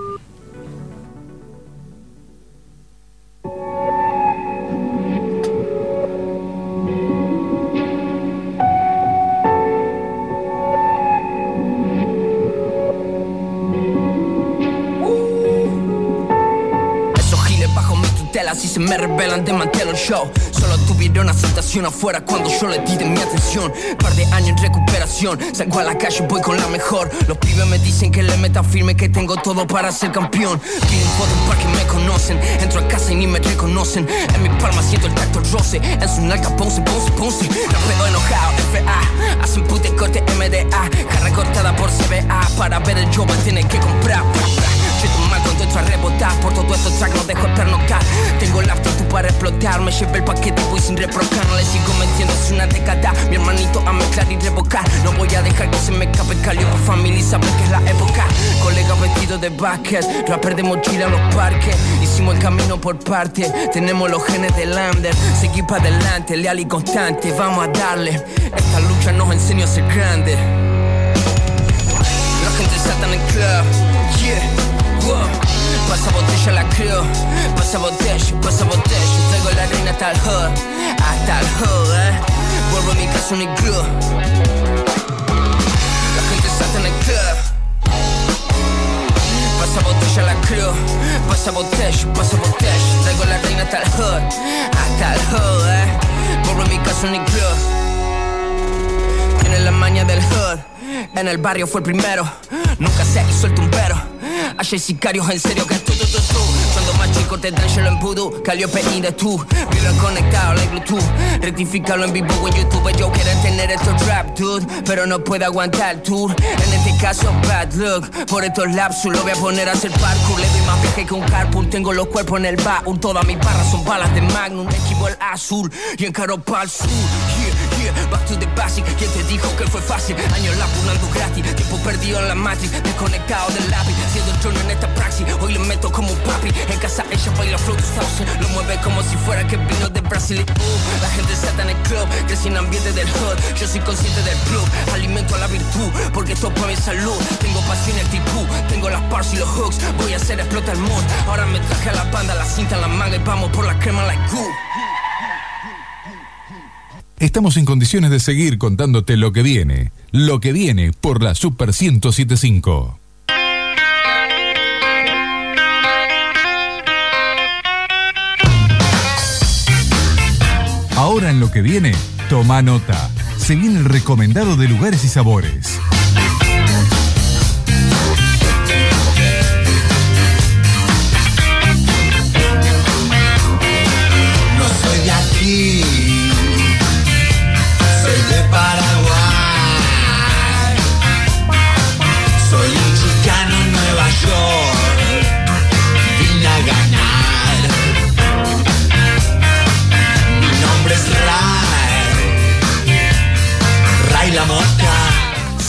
Se me revelan desmantelo el show. Solo tuvieron aceptación afuera cuando yo le di de mi atención. Par de años en recuperación, salgo a la calle voy con la mejor. Los pibes me dicen que le meta firme que tengo todo para ser campeón. Piden fotos para que me conocen, entro a casa y ni me reconocen. En mi palma siento el tacto roce, en su nalga ponce, ponce, ponce. Rapeo enojado, FA, hacen pute corte MDA Cara cortada por CBA, para ver el joven tiene que comprar. pra, pra. Entro a rebotar Por todo esto track no dejo pernoctar Tengo la aptitud para explotar Me llevé el paquete voy sin reprocar. No le sigo metiendo, es una década. Mi hermanito a mezclar y revocar. No voy a dejar que se me escape Calio por familia y saber que es la época. Colega vestido de basket Rapper de mochila en los parques. Hicimos el camino por parte Tenemos los genes del under. Seguí para adelante, leal y constante Vamos a darle. Esta lucha nos enseñó a ser grande la gente salta en el club, yeah. Pasa botella la creo, pasa botella, pasa botella. Traigo la reina hasta el hood, hasta el hood, eh. Vuelvo a mi casa un iglú. La gente salta en el club. Pasa botella la creo, pasa botella, pasa botella. Traigo la reina hasta el hood, hasta el hood, eh. Vuelvo a mi casa un iglú. Tiene la maña del hood. En el barrio fue el primero. Nunca se un pero. Allá hay sicarios en serio que tú, tú, tú, tú. Cuando más chico te dan en voodoo. Calliope y de tú. Vibra conectado like Bluetooth. Rectificalo en vivo en YouTube. Yo quiero tener estos rap, dude. Pero no puedo aguantar el tour. En este caso, bad look. Por estos lapsus lo voy a poner a hacer parkour. Le doy más viaje que un carpool. Tengo los cuerpos en el baúl. Todas mis barras son balas de Magnum. Esquivo el azul y encaro pa'l sur. Back to the basic. ¿Quién te dijo que fue fácil? Años laburando gratis. Tiempo perdido en la matrix. Desconectado del lápiz. Siendo trono en esta praxis. Hoy le meto como un papi. En casa ella baila flow 2000. Lo mueve como si fuera que vino de Brasil. y, uh, la gente salta en el club. Crecí en ambiente del hood. Yo soy consciente del club. Alimento a la virtud. Porque esto es para mi salud. Tengo pasión y actitud. Tengo las parts y los hooks. Voy a hacer explotar el mood. Ahora me traje a la banda, la cinta en la manga. Y vamos por la crema like goo. Estamos en condiciones de seguir contándote lo que viene. Lo que viene por la Super 1075. Ahora en lo que viene, toma nota. Se viene el recomendado de lugares y sabores.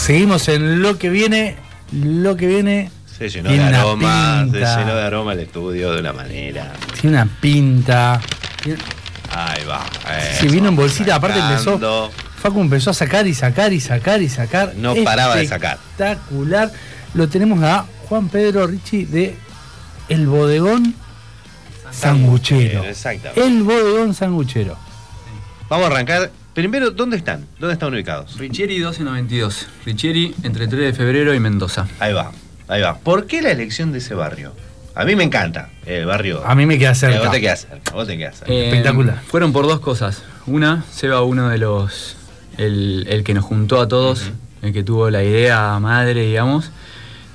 Seguimos en lo que viene. Lo que viene. Se llenó de Tiene una aroma, se llenó de aroma el estudio de una manera. Tiene una pinta. Ahí va. Si vino en bolsita, aparte empezó. Facu empezó a sacar y sacar y sacar y sacar. No paraba de sacar. Espectacular. Lo tenemos a Juan Pedro Ricci de El Bodegón Sanguchero. Exactamente. El Bodegón Sanguchero. Vamos a arrancar. Primero, ¿dónde están? ¿Dónde están ubicados? Richieri 1292. Richieri entre 3 de febrero y Mendoza. Ahí va, ahí va. ¿Por qué la elección de ese barrio? A mí me encanta el barrio. A mí me queda Eh, cerca. Vos te quedas cerca, vos te quedas cerca. Eh, Fueron por dos cosas. Una, Seba, uno de los. El, el que nos juntó a todos, el que tuvo la idea madre, digamos.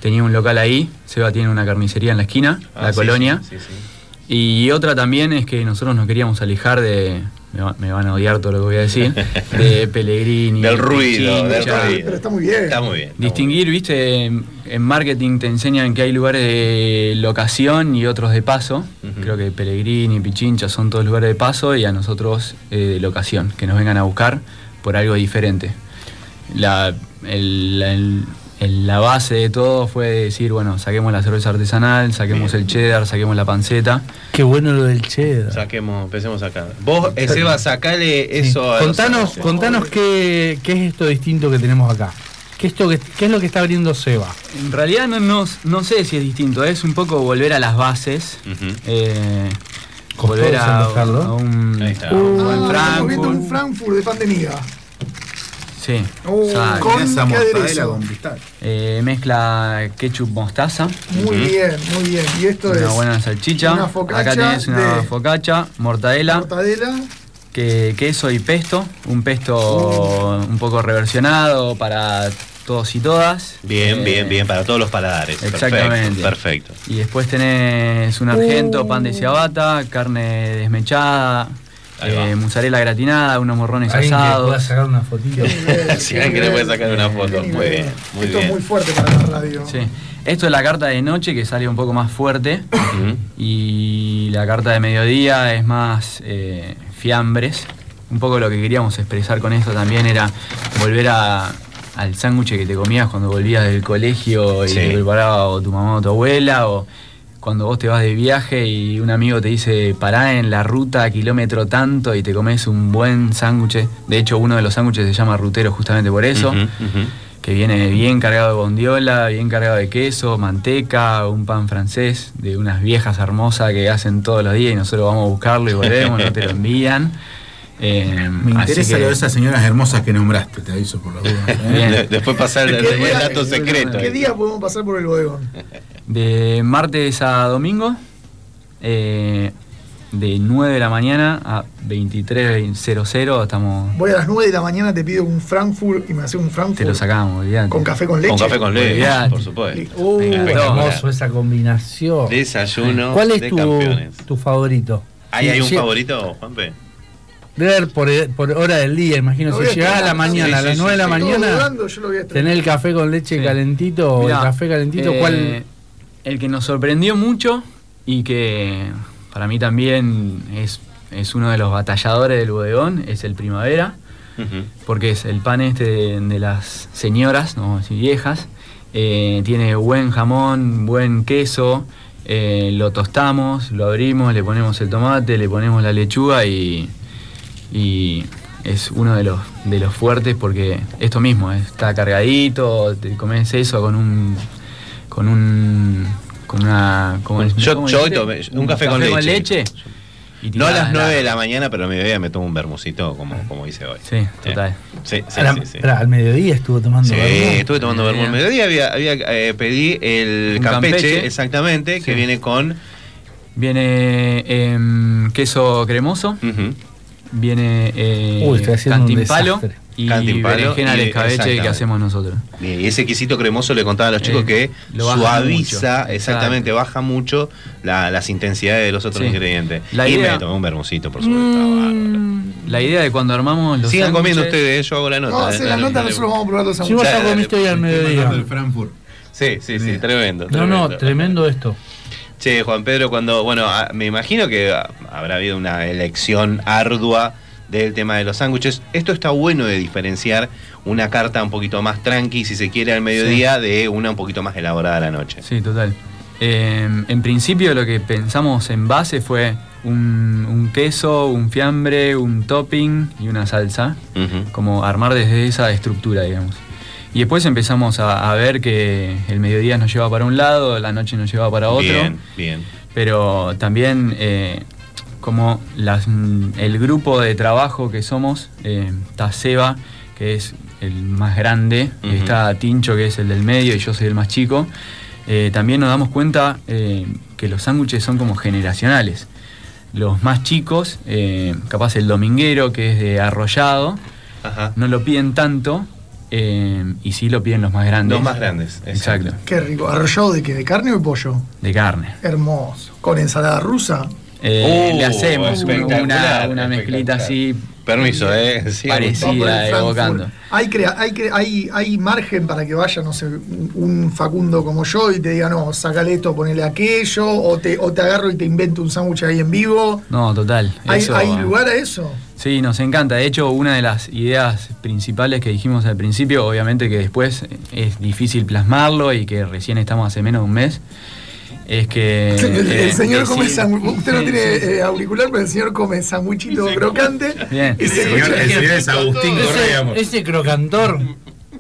Tenía un local ahí. Seba tiene una carnicería en la esquina, Ah, la sí, colonia. sí, sí, sí. Y otra también es que nosotros nos queríamos alejar de. Me, va- me van a odiar todo lo que voy a decir. De Pellegrini. Del ruido, del Chincha. ruido. Pero está muy bien. Está muy bien. Distinguir, viste, en en marketing te enseñan que hay lugares de locación y otros de paso. Creo que Pellegrini, Pichincha son todos lugares de paso y a nosotros eh, de locación, que nos vengan a buscar por algo diferente. La, el- el- el- la base de todo fue decir, bueno, saquemos la cerveza artesanal, saquemos el cheddar, saquemos la panceta. Qué bueno lo del cheddar. Saquemos, empecemos acá. Vos, eh, Seba, sacale eso a Contanos, contanos qué, qué es esto distinto que tenemos acá. ¿Qué, esto que, qué es lo que está abriendo Seba? En realidad no, no, no sé si es distinto, es un poco volver a las bases. eh, Costó volver a, un, Ahí está. a un buen Ah, Frankfurt. un Frankfurt de pan de miga. Sí. Uh, con Esa aderezo. con Eh, mezcla ketchup mostaza. Muy bien, muy bien. Y esto Una es buena salchicha. una focaccia Acá tenés una focacha, mortadela, mortadela. que, queso y pesto. Un pesto un poco reversionado para todos y todas. Bien, Eh, bien, bien, para todos los paladares. Exactamente. Perfecto. perfecto. Y después tenés un argento, pan de ciabatta, carne desmechada, eh, mozzarella gratinada, unos morrones Alguien que asados. pueda sacar una fotito. Si alguien que le puede sacar una foto. Muy bien, muy Esto es muy fuerte para la radio. Sí. Esto es la carta de noche que sale un poco más fuerte y la carta de mediodía es más eh, fiambres. Un poco lo que queríamos expresar con esto también era volver a- al sándwich que te comías cuando volvías del colegio y Sí. te preparaba o tu mamá o tu abuela o cuando vos te vas de viaje y un amigo te dice pará en la ruta kilómetro tanto y te comes un buen sándwich. De hecho uno de los sándwiches se llama rutero justamente por eso que viene bien cargado de bondiola, bien cargado de queso, manteca, un pan francés de unas viejas hermosas que hacen todos los días y nosotros vamos a buscarlo y volvemos, no te lo envían. Eh, Me interesa que- lo de esas señoras hermosas que nombraste, te aviso por la duda. Después pasar el, ¿Qué el día- dato secreto. ¿Qué día podemos pasar por el bodegón? De martes a domingo, eh, de 9 de la mañana a 23.00 estamos... Voy a las 9 de la mañana, te pido un Frankfurt y me hace un Frankfurt. Te lo sacamos, olvidate. Con café con leche. Con café con leche, Olvidate. por supuesto. Uh, hermoso esa combinación. Desayuno ¿Cuál es de tu, campeones. tu favorito? ¿Ahí Sí, hay un sí. favorito, Juanpe? Debe haber por, por hora del día, imagino. Si llegás a la mañana, a las sí, 9 de la mañana, tener el café con leche Sí. calentito o el café calentito, eh, ¿cuál? El que nos sorprendió mucho y que para mí también es, es uno de los batalladores del bodegón es el Primavera, porque es el pan este de, de las señoras, no vamos a decir viejas. eh, tiene buen jamón, buen queso, eh, lo tostamos, lo abrimos, le ponemos el tomate, le ponemos la lechuga y, y es uno de los, de los fuertes porque esto mismo, está cargadito, te comes eso con un con un con una como el- Yo, ¿cómo yo tomé un café, con leche. y No a las tirás 9 la- de la mañana, pero a mediodía me tomo un bermucito como, como hice hoy. Sí, total. Sí, sí, A la- sí. sí. pará, al mediodía estuvo tomando Sí, vermú. estuve tomando vermú al mediodía. Había, había, eh, pedí el campeche, campeche. exactamente, que viene con. Viene em, queso cremoso, ujú, viene eh, Uy, cantimpalo y Cantimpalo berenjena al escabeche que hacemos nosotros. Y ese quesito cremoso le contaba a los chicos Eh, que lo suaviza, mucho, exactamente, baja mucho la- las intensidades de los otros Sí. ingredientes. La y idea- me tomé un bermucito, por supuesto. bárbaro. La idea de cuando armamos los Sigan comiendo ustedes, yo hago la nota. No, eh, hace la dale, nota, nosotros vamos a probar los Si vos sándwiches. ya Dale, comiste hoy al mediodía. Sí, sí, sí, tremendo. No, no, tremendo esto. Che, Juan Pedro, cuando, bueno, ah, me imagino que habrá habido una elección ardua del tema de los sándwiches. Esto está bueno de diferenciar una carta un poquito más tranqui, si se quiere, al mediodía, de una un poquito más elaborada a la noche. Sí, total. Eh, en principio lo que pensamos en base fue un, un queso, un fiambre, un topping y una salsa. Como armar desde esa estructura, digamos. Y después empezamos a, a ver que el mediodía nos lleva para un lado, la noche nos lleva para otro. Bien, bien. Pero también eh, como las- mm, el grupo de trabajo que somos, eh, está Seba, que es el más grande, está Tincho, que es el del medio, y yo soy el más chico, eh, también nos damos cuenta eh, que los sándwiches son como generacionales. Los más chicos, capaz el dominguero, que es de arrollado, Ajá. no lo piden tanto, eh, y sí lo piden los más grandes. Los más grandes, Exacto. Qué rico. ¿Arrollado de qué? ¿De carne o de pollo? De carne. Hermoso. ¿Con ensalada rusa? Eh, Uh, le hacemos una, una mezclita así. Permiso, ¿eh? Sí, parecida, Frankfurt. evocando. Hay, crea- hay, cre- hay, hay margen para que vaya, no sé, un un Facundo como yo y te diga, no, sacale esto, ponele aquello, o te, o te agarro y te invento un sándwich ahí en vivo. No, total. ¿Hay, Eso- hay lugar a eso? Sí, nos encanta. De hecho, una de las ideas principales que dijimos al principio, obviamente que después es difícil plasmarlo y que recién estamos hace menos de un mes, es que... el, el eh, señor come sangu- Usted no Sí, tiene sí, sí. eh, auricular, pero el señor come sanguichito crocante. Bien. Y se El señor, escucha- el señor es Agustín Correa, Ese, ese crocantor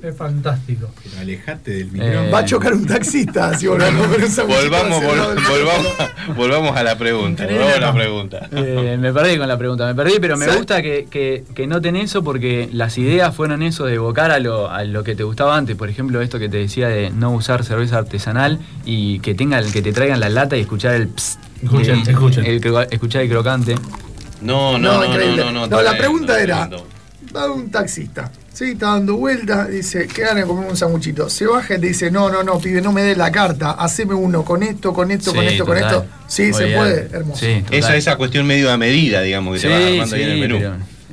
es fantástico. Alejate del Eh, micrófono. Va a chocar un taxista si volvemos a comer un sanguchito Volvamos, vol- del- volvamos, volvamos a la pregunta. Volvamos a la pregunta. Eh, me perdí con la pregunta, me perdí, pero me ¿Sabes? gusta que, que, que noten eso porque las ideas fueron eso de evocar a lo, a lo que te gustaba antes. Por ejemplo, esto que te decía de no usar cerveza artesanal y que tenga que te traigan la lata y escuchar el psst, Escuchen, el- escuchen. el escuchar el crocante. No, no, No, no, no, no, No, la pregunta era-. Va un taxista, ¿sí? Está dando vueltas, dice, ¿qué ganas de comer un sanguchito? Se baja y te dice, no, no, no, pibe, no me des la carta, haceme uno con esto, con esto, con esto, con esto. Sí, se puede, hermoso. Sí. Esa, esa cuestión medio a medida, digamos, que Sí, se va armando ahí en el menú.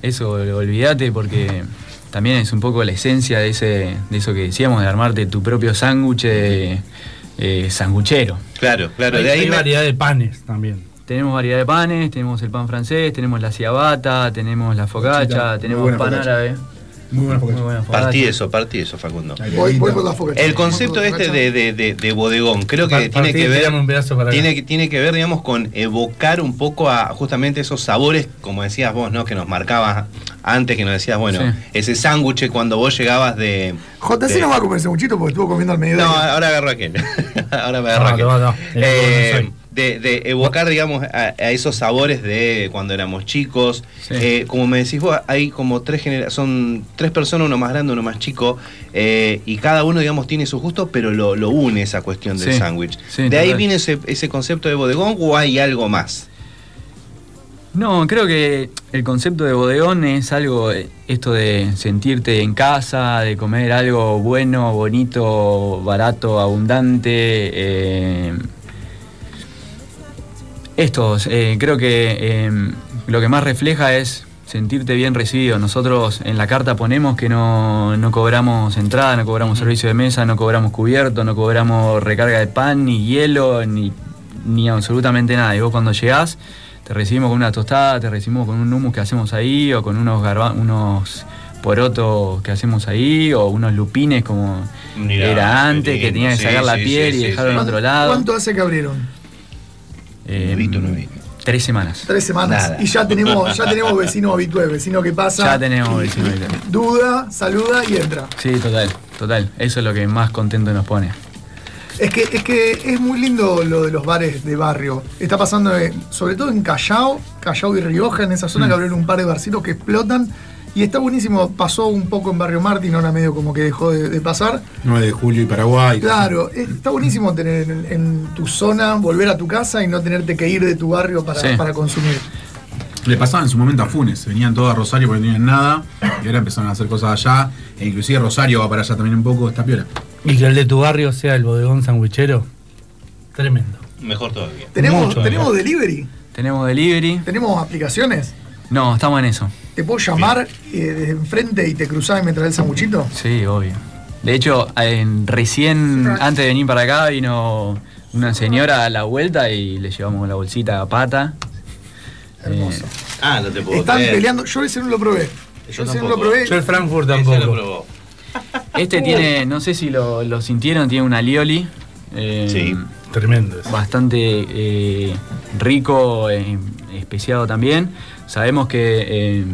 eso olvídate porque también es un poco la esencia de ese de eso que decíamos de armarte tu propio sándwich de, eh, sanguchero. Claro, claro. Hay, de ahí hay me- variedad de panes también. Tenemos variedad de panes, tenemos el pan francés, tenemos la ciabatta, tenemos la muy tenemos pan focaccia. árabe. Muy buena Muy focaccia. buena focaccia. Partí eso, partí eso, Facundo. Voy, voy por la. El concepto este de, de- de- de bodegón, creo que tiene que ver, tiene, que- tiene que ver, digamos, con evocar un poco a justamente esos sabores, como decías vos, ¿no? Que nos marcabas antes, que nos decías, bueno, Sí. ese sándwich cuando vos llegabas de. JC de- no va a comer sanguchito porque estuvo comiendo al mediodía. No, ahora agarro aquel. ahora me agarro No, aquel. no, no. Eh, No soy. De, de evocar, digamos, a, a esos sabores de cuando éramos chicos. Sí. Eh, como me decís vos, hay como tres genera son tres personas, uno más grande, uno más chico, eh, y cada uno, digamos, tiene sus gustos, pero lo, lo une esa cuestión del Sí, sándwich. sí, ¿De ahí viene ese, ese concepto de bodegón o hay algo más? No, creo que el concepto de bodegón es algo, eh, esto de sentirte en casa, de comer algo bueno, bonito, barato, abundante. eh, esto, eh, creo que eh, lo que más refleja es sentirte bien recibido. Nosotros en la carta ponemos que no, no cobramos entrada, no cobramos servicio de mesa, no cobramos cubierto, no cobramos recarga de pan, ni hielo, ni, ni absolutamente nada. Y vos cuando llegás, te recibimos con una tostada, te recibimos con un hummus que hacemos ahí, o con unos, garba- unos porotos que hacemos ahí, o unos lupines como Mirá, era antes, que lindo. tenía que Sí, sacar la piel sí, y sí, dejarlo en sí. otro lado. ¿Cuánto hace que abrieron? Eh, Nuevito, nuevito. Tres semanas. Tres semanas. Nada. Y ya tenemos, ya tenemos vecino habitual, vecino que pasa. Ya tenemos vecino habitual. Duda, saluda y entra. Sí, total, total. Eso es lo que más contento nos pone. Es que, es que es muy lindo lo de los bares de barrio. Está pasando, eh, sobre todo en Callao, Callao y Rioja, en esa zona Mm. que abrieron un par de barcitos que explotan. Y está buenísimo. Pasó un poco en Barrio Martín, ahora medio como que dejó de, de pasar. 9 de julio y Paraguay. Claro, es- está buenísimo tener en, en tu zona, volver a tu casa y no tenerte que ir de tu barrio para, Sí. para consumir. Le pasaba en su momento a Funes, venían todos a Rosario porque no tenían nada, y ahora empezaron a hacer cosas allá, e inclusive Rosario va para allá también un poco, está piola. Y que el de tu barrio sea el bodegón sandwichero. Tremendo. Mejor todavía. ¿Tenemos, Mucho, ¿tenemos delivery? Tenemos delivery. ¿Tenemos aplicaciones? No, estamos en eso. ¿Te puedo llamar eh, desde enfrente y te cruzás y me traes el sanguchito? Sí, obvio. De hecho, en- recién antes de venir para acá vino una señora a la vuelta y le llevamos la bolsita a pata. Hermoso. Ah, no te puedo Están creer. peleando. Yo ese no lo probé. Yo, ese no lo probé. Yo el Frankfurt Ese lo tampoco. probó. Este tiene, no sé si lo, lo sintieron, tiene una lioli. eh, Sí. Tremendo. Bastante eh, rico, eh, especiado también. Sabemos que eh,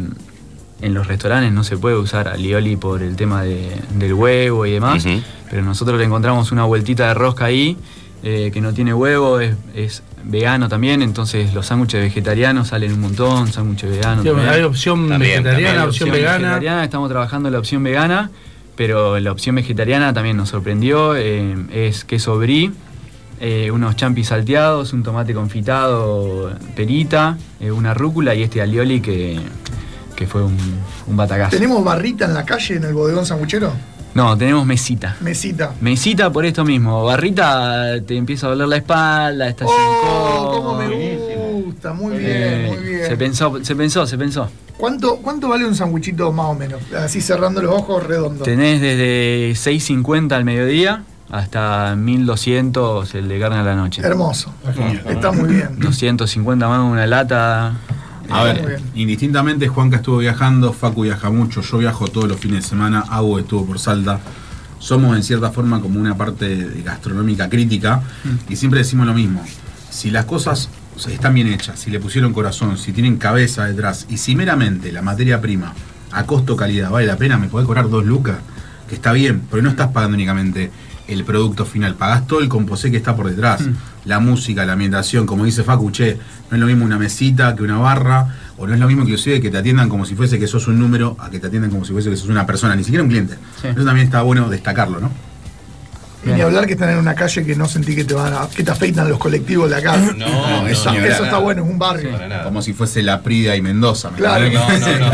en los restaurantes no se puede usar alioli por el tema de- del huevo y demás, pero nosotros le encontramos una vueltita de rosca ahí eh, que no tiene huevo, es, es vegano también, entonces los sándwiches vegetarianos salen un montón, sándwiches veganos. Sí, también. hay opción También, vegetariana, también, opción, Opción vegana. vegetariana, estamos trabajando la opción vegana, pero la opción vegetariana también nos sorprendió. eh, es queso brie, eh, unos champis salteados, un tomate confitado, perita, eh, una rúcula y este alioli que, que fue un, un batacazo. ¿Tenemos barrita en la calle en el bodegón sanguchero? No, tenemos mesita. Mesita. Mesita por esto mismo. Barrita te empieza a doler la espalda, estás ¡Oh! ¿Cómo me gusta? Muy bien, Eh, muy bien. Se pensó, se pensó, se pensó. ¿Cuánto, ¿Cuánto vale un sanguchito más o menos? Así cerrando los ojos, redondo. Tenés desde 6.50 al mediodía hasta 1.200 el de carne a la noche. Hermoso. Está muy bien. 250 más una lata. A ver, indistintamente Juanca estuvo viajando, Facu viaja mucho, yo viajo todos los fines de semana, Agu estuvo por Salta. Somos en cierta forma como una parte gastronómica crítica y siempre decimos lo mismo. Si las cosas o sea, están bien hechas, si le pusieron corazón, si tienen cabeza detrás y si meramente la materia prima a costo calidad vale la pena, me podés cobrar dos lucas, que está bien, pero no estás pagando únicamente el producto final, pagás todo el composé que está por detrás, la música, la ambientación, como dice Facu, che, no es lo mismo una mesita que una barra, o no es lo mismo inclusive que te atiendan como si fuese que sos un número, a que te atiendan como si fuese que sos una persona, ni siquiera un cliente. Sí. Eso también está bueno destacarlo, ¿no? Y ni hablar que están en una calle que no sentí que te van a, que te afeitan los colectivos de acá. No, eso está bueno, es un barrio. Como si fuese la Prida y Mendoza. ¿me Claro. entendés? No,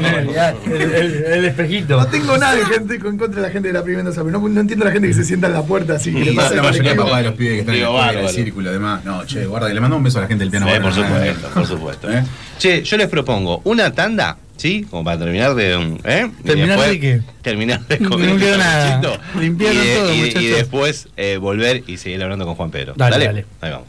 no, no. el, el- el espejito. No tengo nada de gente en contra de la gente de la primera pero no, no entiendo a la gente que se sienta en la puerta así que le Y pasa la mayoría papá de los pibes que están en Digo, el, en el bárbaro. círculo, además. No, che, guarda, le mando un beso a la gente del piano. Sí, por supuesto, por supuesto. ¿Eh? Che, yo les propongo una tanda, ¿sí? Como para terminar de. un- ¿eh? ¿Terminar después- de qué? Terminar de No comer quedó el nada. Limpiaron y, todo, y- después eh, volver y seguir hablando con Juan Pedro. Dale, dale. Ahí vamos.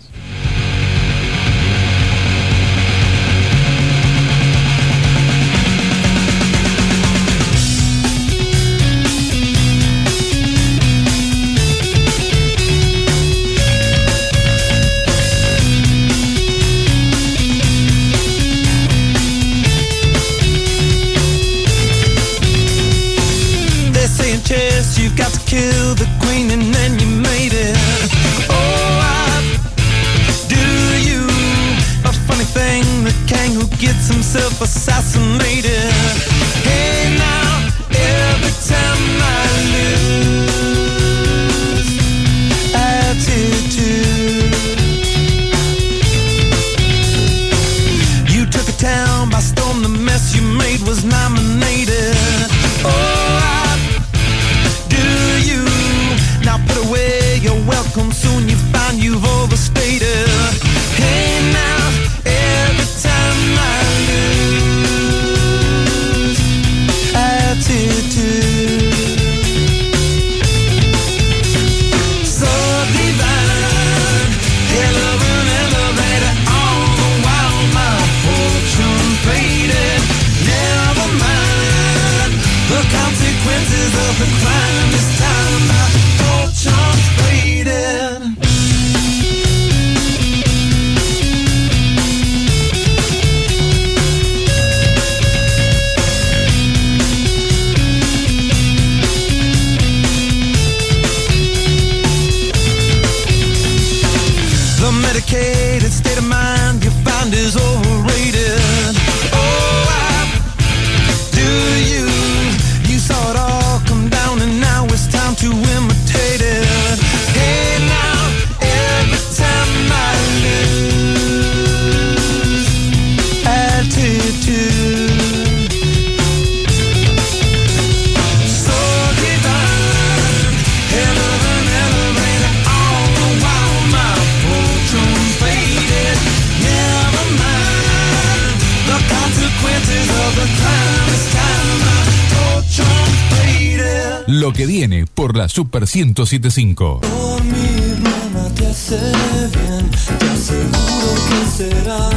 Super 1075. Dormir nada te hace bien, te aseguro que será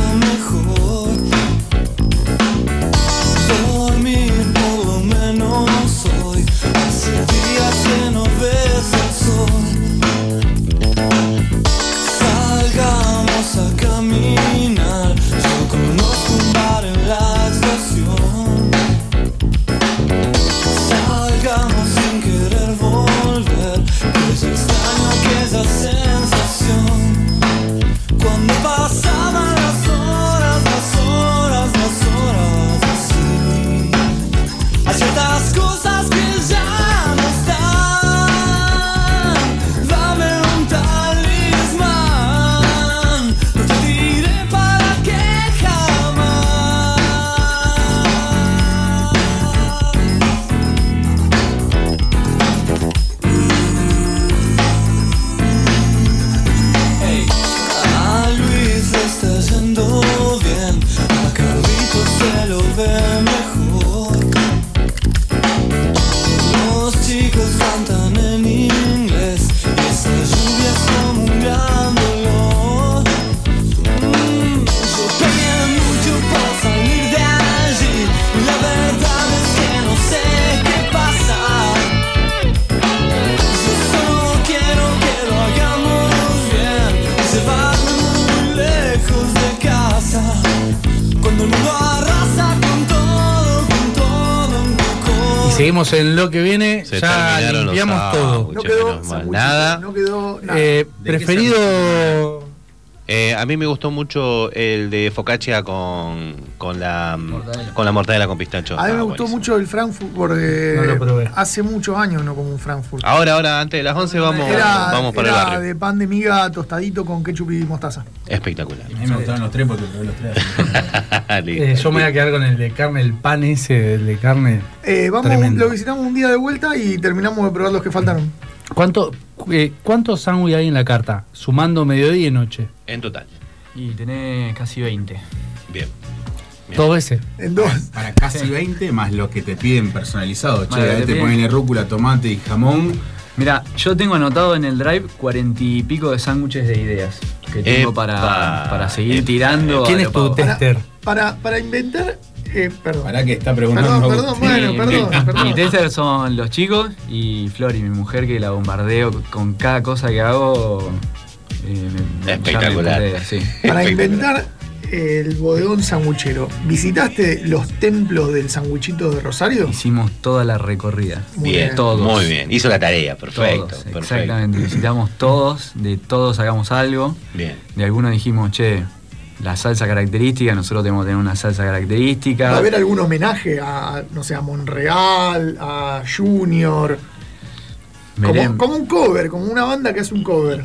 seguimos en lo que viene. Se ya los limpiamos todo. No quedó Nada. No quedó nada. Eh, ¿De qué preferido. Eh, a mí me gustó mucho el de focaccia con, con la Mortadela. con la mortadela con pistacho. a mí me Estaba gustó buenísimo. mucho el Frankfurt porque No lo probé. hace muchos años no como un Frankfurt. Ahora, ahora, antes de las 11 vamos, era vamos para era el barrio. de pan de miga tostadito con ketchup y mostaza. Espectacular. A mí me gustaron los tres porque probé los tres. Eh, yo me voy a quedar con el de carne, el pan ese, el de carne. Eh, vamos, Tremendo. lo visitamos un día de vuelta y terminamos de probar los que faltaron. ¿Cuánto, eh, ¿Cuántos sándwiches hay en la carta? Sumando mediodía y noche. En total. Y tenés casi 20. Bien. Bien. Dos veces. En dos. Para casi 20 más lo que te piden personalizado. Che, Vale, te piden- ponele rúcula, tomate y jamón. Mira, yo tengo anotado en el drive cuarenta y pico de sándwiches de ideas que tengo Epa, para, para seguir epa. tirando. ¿Quién a es tu tester? Para, para inventar. Eh, perdón. Para que está preguntando. Perdón, perdón, bueno, perdón, mi- perdón. Mi tester son los chicos y Flori, mi mujer, que la bombardeo con cada cosa que hago. eh, me- Espectacular. me sí. Para Espectacular. inventar el bodegón sanguchero, ¿visitaste los templos del sanguchito de Rosario? Hicimos toda la recorrida. Muy Bien. Todos. muy bien. Hizo la tarea, perfecto. Todos, perfecto. exactamente. Visitamos todos, de todos sacamos algo. Bien. De algunos dijimos, che, la salsa característica, nosotros tenemos que tener una salsa característica. ¿Va a haber algún homenaje a, no sé, a Monreal, a Junior? Como, como un cover, como una banda que hace un cover.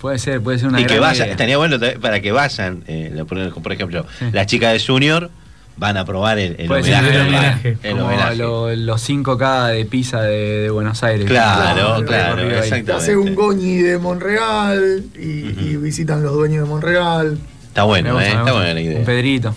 Puede ser, puede ser una y que vayan, idea. estaría bueno para que vayan, eh, lo ponen- por ejemplo, Sí. las chicas de Junior van a probar el, el Puede ser homenaje. el homenaje. el Como homenaje. lo- los 5K de pizza de, de Buenos Aires. Claro, Claro, exactamente. Hace un goñi de Monreal y, y visitan los dueños de Monreal. Está bueno, gusta, eh, está buena la idea. Un Pedrito.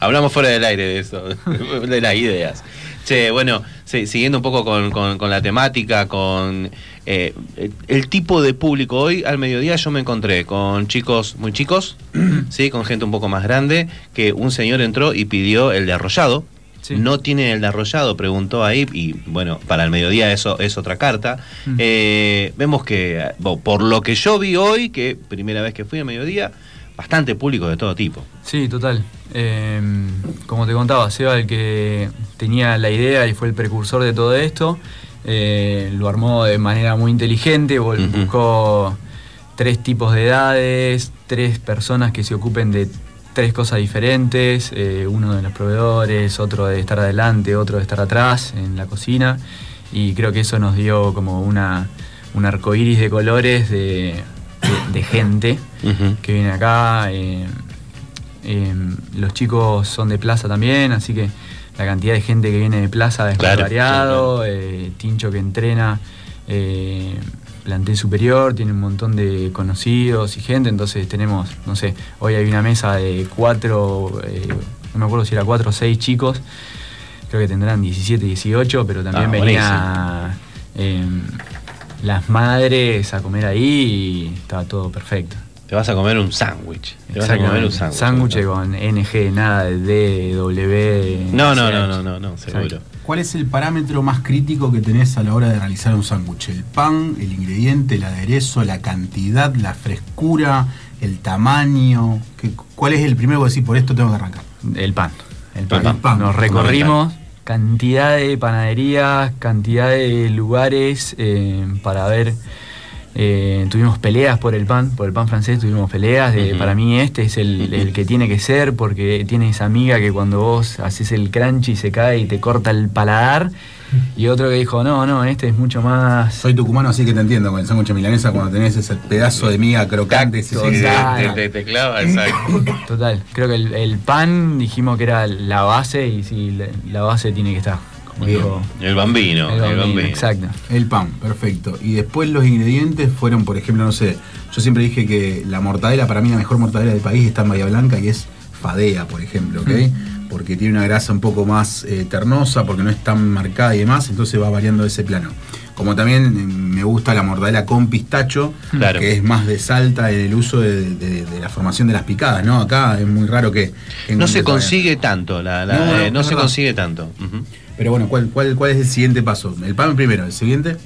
Hablamos fuera del aire de eso, de las ideas. Che, bueno, sí, siguiendo un poco con, con- con la temática, con eh, el, el tipo de público. Hoy al mediodía yo me encontré con chicos muy chicos, sí, con gente un poco más grande, que un señor entró y pidió el de arrollado. Sí. No tiene el de arrollado, preguntó ahí, y bueno, para el mediodía eso es otra carta. Eh, vemos que, por lo que yo vi hoy, que primera vez que fui al mediodía, bastante público de todo tipo. Sí, total. Eh, como te contaba, Seba, el que tenía la idea y fue el precursor de todo esto, eh, lo armó de manera muy inteligente, buscó tres tipos de edades, tres personas que se ocupen de tres cosas diferentes, eh, uno de los proveedores, otro de estar adelante, otro de estar atrás en la cocina, y creo que eso nos dio como una, un arco iris de colores de, de- de gente que viene acá. eh, eh, los chicos son de plaza también, así que la cantidad de gente que viene de plaza es Claro, variado. eh, Tincho que entrena plantel superior, tiene un montón de conocidos y gente, entonces tenemos, no sé, hoy hay una mesa de cuatro, no me acuerdo si era cuatro o seis chicos, creo que tendrán 17, 18, pero también Ah, venía eh, las madres a comer ahí y estaba todo perfecto. Te vas a comer un sándwich. Te vas a comer un sándwich. Sándwich con NG, nada de D, W. No, no, no, no, no, no, seguro. ¿Cuál es el parámetro más crítico que tenés a la hora de realizar un sándwich? ¿El pan, el ingrediente, el aderezo, la cantidad, la frescura, el tamaño? ¿Qué- ¿Cuál es el primero que decís, por esto tengo que arrancar? El pan. El pan. El pan, Nos recorrimos cantidad de panaderías, cantidad de lugares eh, para ver. eh, tuvimos peleas por el pan, por el pan francés, tuvimos peleas. De. Para mí este es el, el que tiene que ser porque tiene esa amiga que cuando vos haces el crunchy se cae y te corta el paladar. Y otro que dijo, no, no, este es mucho más... Soy tucumano, así que te entiendo con el sándwich milanesa cuando tenés ese pedazo de miga crocante. ese- Sí, Total. te, te- te clava, exacto. Total, creo que el, el pan dijimos que era la base y sí, la, la base tiene que estar. El bambino, el bambino, bambino. Exacto. El pan, perfecto. Y después los ingredientes fueron, por ejemplo, no sé, yo siempre dije que la mortadela, para mí la mejor mortadela del país está en Bahía Blanca y es Fadea, por ejemplo, ¿ok? Porque tiene una grasa un poco más eh, ternosa, porque no es tan marcada y demás, entonces va variando de ese plano. Como también eh, me gusta la mortadela con pistacho, Claro. que es más de salta en el uso de, de- de la formación de las picadas, ¿no? Acá es muy raro que... que No se todavía. consigue tanto, la, la- No, no, eh, no se verdad. consigue tanto. Pero bueno, ¿cuál, cuál, ¿cuál es el siguiente paso? El pan primero, el siguiente...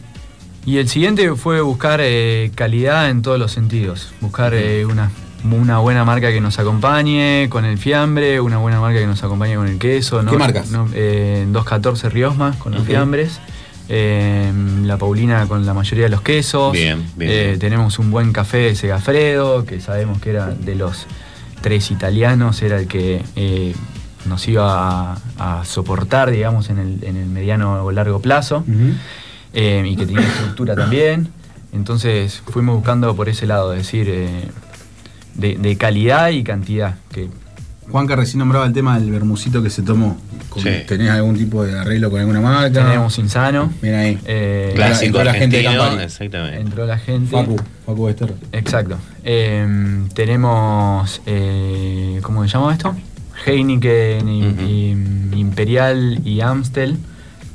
Y el siguiente fue buscar eh, calidad en todos los sentidos. Buscar eh, unas una buena marca que nos acompañe con el fiambre, una buena marca que nos acompañe con el queso. ¿no? ¿Qué marcas? No, eh, 214 Riosma con los fiambres. eh, la Paulina con la mayoría de los quesos. Bien, bien, Eh, bien. Tenemos un buen café de Segafredo, que sabemos que era de los tres italianos, era el que eh, nos iba a, a soportar, digamos, en el, en el mediano o largo plazo y que tenía estructura también. Entonces fuimos buscando por ese lado, es decir, de, de calidad y cantidad. Que Juanca recién nombraba el tema del bermucito que se tomó. Con- Sí. ¿Tenés algún tipo de arreglo con alguna marca? tenemos Insano. Bien ahí. eh, Clásico entró la gente de Campari. exactamente. Entró la gente. Facu, Facu Bester. Exacto. Eh, tenemos, eh, ¿cómo se llama esto? Heineken, y- y Imperial y Amstel.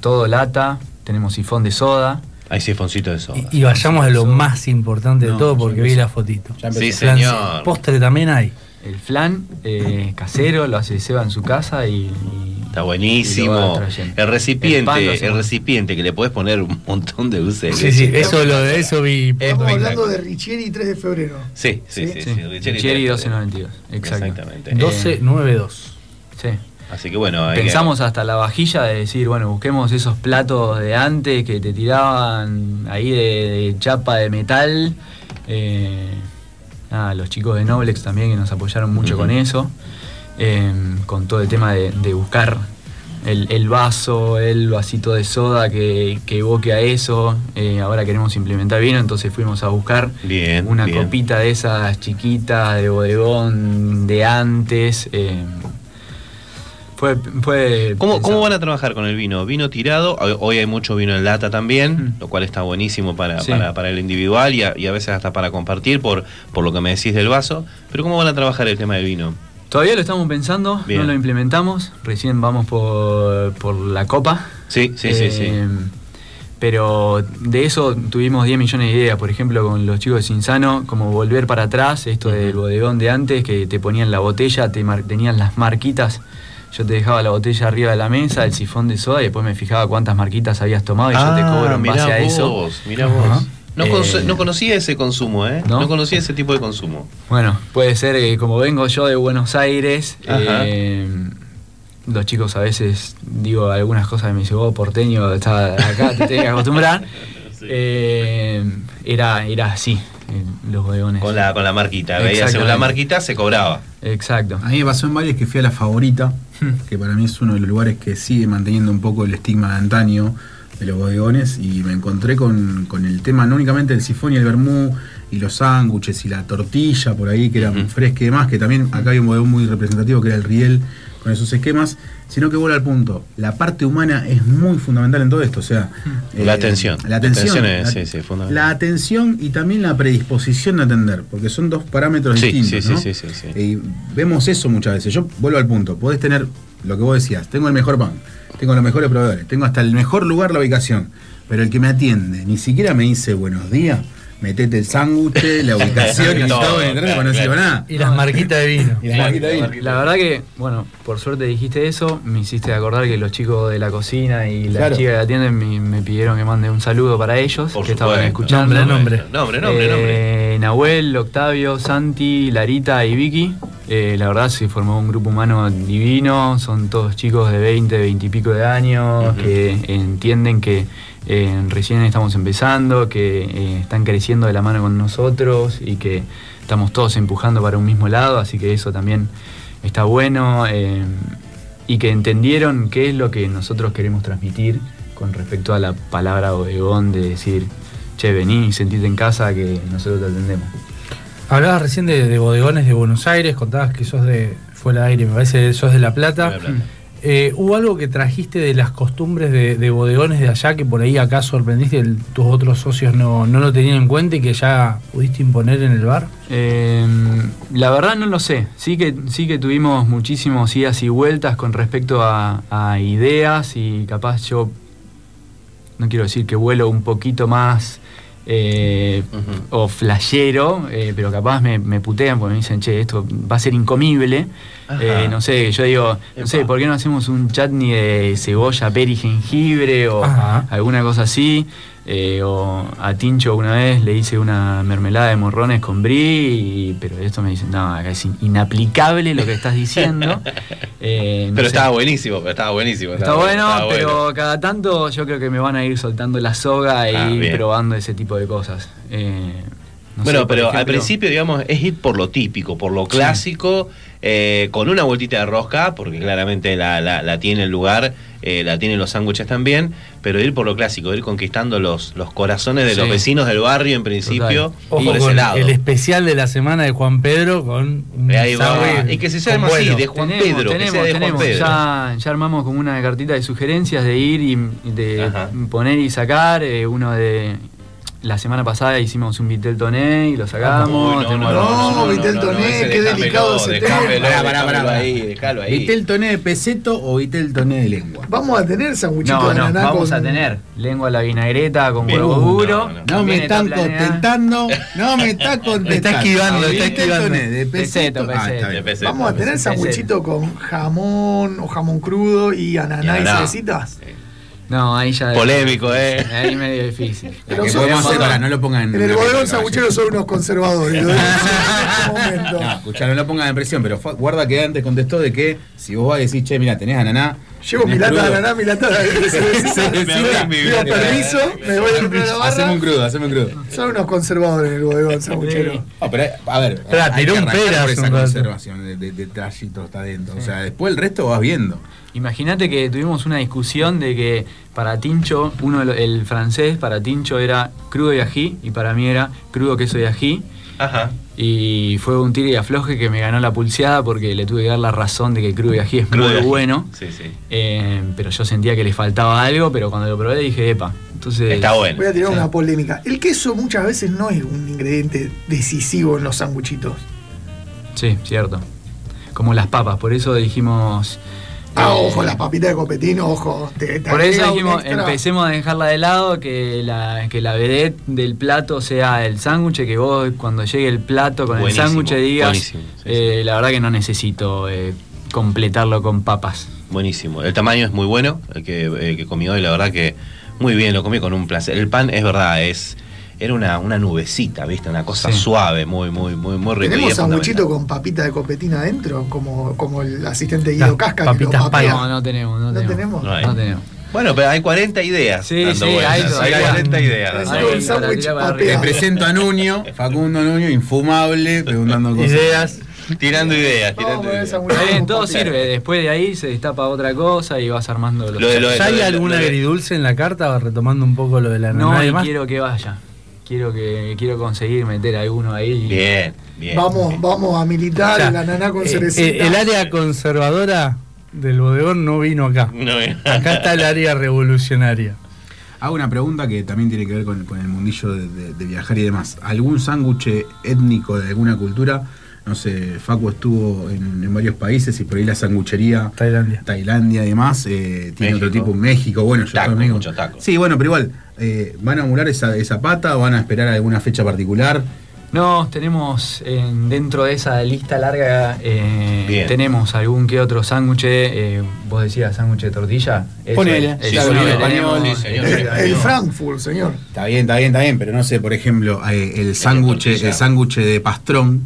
Todo lata. Tenemos sifón de soda. Hay sifoncito de soda. Y vayamos a lo más importante de todo porque vi la fotito. Sí, señor. Postre también hay. El flan eh, casero lo hace Seba en su casa y. y- Está buenísimo. El El pan lo recipiente, el recipiente que le puedes poner un montón de dulce de Sí, sí, eso, lo, eso vi. Estamos hablando de Richieri 3 de febrero. Sí, sí, sí. Sí, sí, Richeri Cherry te- 1292. Exacto. Exactamente. 1292. Sí. Así que bueno, que- Pensamos hasta la vajilla de decir, bueno, busquemos esos platos de antes que te tiraban ahí de, de chapa de metal. Eh, nada, los chicos de Noblex también que nos apoyaron mucho con eso. Eh, con todo el tema de, de buscar el, el vaso, el vasito de soda que, que evoque a eso. Eh, ahora queremos implementar vino, entonces fuimos a buscar Bien, una bien. copita de esas chiquitas de bodegón de antes. eh, fue, fue ¿Cómo, ¿Cómo van a trabajar con el vino? Vino tirado, hoy- hay mucho vino en lata también, lo cual está buenísimo para, Sí. para, para el individual y a, y a veces hasta para compartir por, por lo que me decís del vaso. Pero ¿cómo van a trabajar el tema del vino? Todavía lo estamos pensando, Bien. no lo implementamos, recién vamos por, por la copa. Sí, sí, sí, sí. Eh, Pero de eso tuvimos 10 millones de ideas, por ejemplo, con los chicos de Sinsano, como volver para atrás, esto del bodegón de antes, que te ponían la botella, te mar- tenían las marquitas. Yo te dejaba la botella arriba de la mesa, el sifón de soda, y después me fijaba cuántas marquitas habías tomado y yo te cobro en base a eso. vos, Ajá. No, Eh, no conocía ese consumo, ¿eh? ¿No? ¿No? conocía ese tipo de consumo. Bueno, puede ser que como vengo yo de Buenos Aires, eh, los chicos a veces digo algunas cosas que me dice, vos porteño, está acá, te tenés que acostumbrar. Eh, era, era así, eh, los bodegones. Con la, con la marquita. Veía según la marquita se cobraba. Exacto. A mí me pasó en varios que fui a la favorita, que para mí es uno de los lugares que sigue manteniendo un poco el estigma de antaño de los bodegones y me encontré con, con el tema no únicamente del sifón y el vermú y los sándwiches y la tortilla por ahí que eran fresca y demás, que también acá hay un bodegón muy representativo que era el Riel con esos esquemas, sino que vuelve al punto, la parte humana es muy fundamental en todo esto, o sea... La atención. La atención. La atención es- la- sí, sí, fundamental. La atención y también la predisposición de atender, porque son dos parámetros Sí, distintos. sí, ¿no? sí, sí, sí, sí. Y vemos eso muchas veces. Yo vuelvo al punto. Podés tener lo que vos decías. Tengo el mejor pan. Tengo los mejores proveedores. Tengo hasta el mejor lugar la ubicación. Pero el que me atiende ni siquiera me dice buenos días. Metete el sándwich, la ubicación y Todo, todo. ¿entendés? claro, no sirve claro. nada. Y las marquitas de vino. Y las marquitas de vino. La verdad que, bueno, por suerte dijiste eso, me hiciste acordar que los chicos de la cocina y las Claro. chicas que atienden me, me pidieron que mande un saludo para ellos, Por que estaban escuchando. Nombre, nombre. Nombre, nombre, Eh. Nahuel, Octavio, Santi, Larita y Vicky. Eh, la verdad se formó un grupo humano divino, son todos chicos de 20, 20 y pico de años que entienden que eh, recién estamos empezando, que eh, están creciendo de la mano con nosotros y que estamos todos empujando para un mismo lado, así que eso también está bueno eh, y que entendieron qué es lo que nosotros queremos transmitir con respecto a la palabra bodegón de decir, che, vení, sentite en casa que nosotros te atendemos. Hablabas recién de, de bodegones de Buenos Aires, contabas que sos de fuera de aire, me parece que sos de La Plata. De La Plata. Eh, ¿Hubo algo que trajiste de las costumbres de, de bodegones de allá que por ahí acá sorprendiste, el- tus otros socios no, no lo tenían en cuenta y que ya pudiste imponer en el bar? Eh, la verdad no lo sé. Sí que, sí que tuvimos muchísimos idas y vueltas con respecto a ideas y capaz yo, no quiero decir que vuelo un poquito más eh, o flashero, eh, pero capaz me, me putean porque me dicen, che, esto va a ser incomible. Eh, no sé, yo digo, no sé. ¿por qué no hacemos un chutney de cebolla, peri, jengibre o Ajá. alguna cosa así? Eh, o a Tincho una vez le hice una mermelada de morrones con brie, y- pero esto me dicen, no, es in- inaplicable lo que estás diciendo. Eh, no Pero sé. estaba buenísimo, pero estaba buenísimo. Está bueno, estaba pero cada tanto yo creo que me van a ir soltando la soga Ah, y bien. probando ese tipo de cosas. Eh, no bueno, sé, pero al principio, digamos, es ir por lo típico, por lo clásico, eh, con una vueltita de rosca, porque claramente la, la- la tiene el lugar, eh, la tienen los sándwiches también, pero ir por lo clásico, ir conquistando los, los corazones de los vecinos del barrio en principio, Ojo por ese lado. el especial de la semana de Juan Pedro con un Ahí va. Y que se llama así, de Juan tenemos, Pedro, que tenemos, sea de Juan tenemos. Pedro. Ya, ya armamos como una cartita de sugerencias de ir y de poner y sacar. eh, uno de. La semana pasada hicimos un Vitel Toné y lo sacamos. Uy, no, tenemos- no, No, Vitel Toné, ese qué déjamelo, delicado ese déjamelo, tema. Pará, pará, pará, ahí, déjalo ahí. ¿Vitel toné de peseto o vitel toné de lengua? Vamos a tener sanguchito No, de no, vamos con- a tener lengua a la vinagreta con Bien. huevo duro. no, no. No me están contentando, no me está contestando. Está esquivando, está Vitel esquivando. toné de peseto. Peseto, Ah, peseto. Vamos a tener sanguchito con jamón o jamón crudo y ananá Y cerecitas. No, ahí ya. Polémico, eh. Ahí medio difícil. Pero que podemos hacer, pará, no lo pongan en En el bodegón mesa, sanguchero son unos conservadores. En este momento. No, escuchá, no lo pongan en presión, pero guarda que antes contestó de que si vos vas a decir, che, mira, tenés ananá. Llevo mi lata de ananá, mi lata de Pido permiso, me voy a comprar la Haceme barra. un crudo, haceme un crudo. Son unos conservadores en el bodegón sanguchero. No, pero a ver, hay tiró que un arrancar por esa conservación de, de, de trayito está adentro. O sea, después el resto vas viendo. Imagínate que tuvimos una discusión de que para Tincho, uno el francés para Tincho era crudo y ají y para mí era crudo queso y ají. Ajá. Y fue un tiro y afloje que me ganó la pulseada porque le tuve que dar la razón de que crudo y ají es Crudo muy ají. bueno. Sí, sí. Eh, pero yo sentía que le faltaba algo, pero cuando lo probé dije, epa. Entonces, Está bueno. Voy a tirar Sí. una polémica. El queso muchas veces no es un ingrediente decisivo en los sanguchitos. Sí, cierto. Como las papas, por eso dijimos... Ah, eh, ojo, las papitas de copetino, ojo. te- te Por eso dijimos, empecemos a dejarla de lado, que la, que la vedette del plato sea el sándwich, que vos cuando llegue el plato con Buenísimo, el sándwich digas, buenísimo, sí, eh, la verdad que no necesito eh, completarlo con papas. Buenísimo. El tamaño es muy bueno, el que, el que comí hoy, la verdad que muy bien, lo comí con un placer. El pan es verdad, es era una, una nubecita, ¿viste? Una cosa Sí. suave, muy, muy, muy, muy rico. y ¿Tenemos sanguchito con papita de copetina adentro? Como, como el asistente Guido Casca. que lo papitas paya. No, no tenemos, no, ¿No tenemos. tenemos? No tenemos. Bueno, pero hay 40 ideas. Sí, sí, hay hay todavía. 40 ideas. Te presento a Nuño, Facundo Nuño, infumable, preguntando cosas. Ideas. Tirando ideas, tirando ideas. todo sirve. Después de ahí se destapa otra cosa y vas armando los. Lo de- lo de- ¿Ya hay lo de- algún lo de- agridulce en la carta? Retomando un poco lo de la no, y quiero que vaya. Quiero que quiero conseguir meter alguno ahí. Bien, bien. Vamos, vamos a militar O sea, el ananá con eh, cerecita. eh, el área conservadora del bodegón no vino acá. No. Acá está el área revolucionaria. Hago una pregunta que también tiene que ver con, con el mundillo de, de- de viajar y demás. ¿Algún sándwich étnico de alguna cultura? No sé, Facu estuvo en, en varios países y por ahí la sanguchería, Tailandia. Tailandia y demás, eh, tiene México. otro tipo, México, bueno, yo Taco, también- mucho taco. Sí, bueno, pero igual, eh, ¿van a emular esa, esa pata o van a esperar alguna fecha particular? No, tenemos en- dentro de esa lista larga, eh, Bien. tenemos algún que otro sándwich. eh, vos decías sándwich de tortilla. Ponele, es- sí, eso señor, lo español, tenemos. sí, señor. El, el Frankfurt, señor. Está bien, está bien, está bien, pero no sé, por ejemplo, eh, el sándwich el sándwich de pastrón,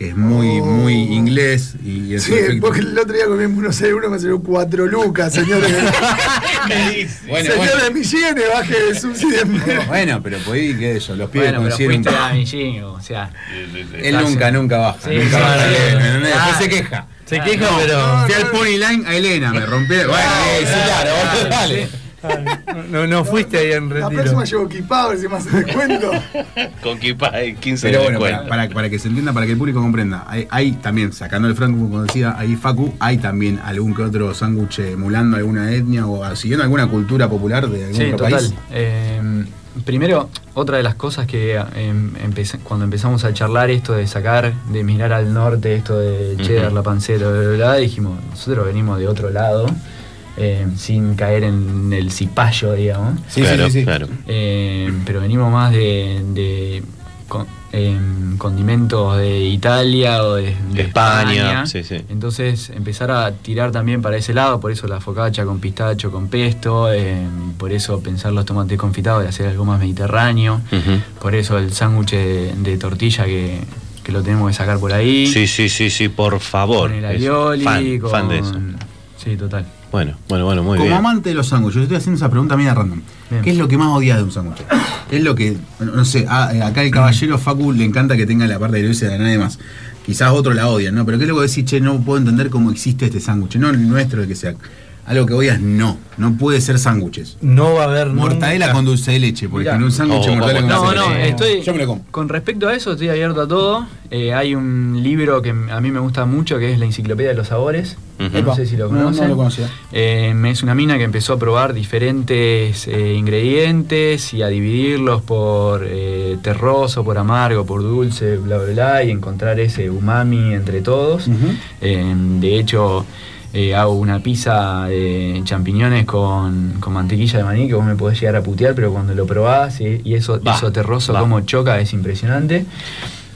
que es muy, Oh. muy inglés y Sí, porque el otro día comí en Buenos Aires uno me salió cuatro lucas, señores. Bueno, Señor bueno. de Michigan, baje de subsidio. Bueno, pero podí que eso, los pibes Bueno, pero fuiste un- a Beijing, o sea. Él nunca, nunca baja. Sí, nunca sí, baja. sí. Después Ah. se queja. Se queja, no, pero. Fui al Pony Line a Elena, me rompí. Bueno, eh, sí, claro, dale. No, no fuiste ahí en La retiro. próxima llevo equipado, a ver si me hace descuento. Con hay 15 Pero de bueno, descuento. para, para- para que se entienda, para que el público comprenda, hay, hay también, sacando el franco, como decía, ahí Facu, hay también algún que otro sándwich emulando alguna etnia o siguiendo alguna cultura popular de algún Sí, otro total. país. Eh, primero, otra de las cosas que eh, empecé- cuando empezamos a charlar esto de sacar, de mirar al norte, esto de cheddar, Ujú. la panceta, bla, bla, bla, dijimos, nosotros venimos de otro lado, eh, sin caer en el cipayo, digamos. Sí, claro, sí, claro. Eh, pero venimos más de, de con- em, condimentos de Italia o de, de España, sí, sí. Entonces empezar a tirar también para ese lado, por eso la focaccia con pistacho, con pesto, em, por eso pensar los tomates confitados y hacer algo más mediterráneo, por eso el sándwich de, de tortilla que, que lo tenemos que sacar por ahí. Sí, sí, sí, sí, por favor. Con el alioli, fan, con- fan de eso. Sí, total. Bueno, bueno, bueno, muy Como bien. amante de los sándwiches, yo estoy haciendo esa pregunta media random. Bien. ¿Qué es lo que más odias de un sándwich? ¿Qué es lo que, no sé, a- eh, acá el caballero Facu le encanta que tenga la parte de Luis y de nadie más. Quizás otro la odian, ¿no? Pero ¿qué es lo que decís, che, no puedo entender cómo existe este sándwich? No el nuestro, el que sea. Algo que odias, no. No puede ser sándwiches. No va a haber Mortadela nunca- con dulce de leche, por ejemplo. Un sándwich Oh, mortadela con No, dulce de no, estoy. Yo me lo como. Con respecto a eso, estoy abierto a todo. Eh, hay un libro que a mí me gusta mucho que es La Enciclopedia de los Sabores. Ujú. No sé si lo No, no conocen. lo conocía. Eh, es una mina que empezó a probar diferentes eh, ingredientes y a dividirlos por eh, terroso, por amargo, por dulce, bla, bla, bla, y encontrar ese umami entre todos. Eh, de hecho, eh, hago una pizza de champiñones con, con mantequilla de maní que vos me podés llegar a putear, pero cuando lo probás y, y eso, eso terroso como choca es impresionante.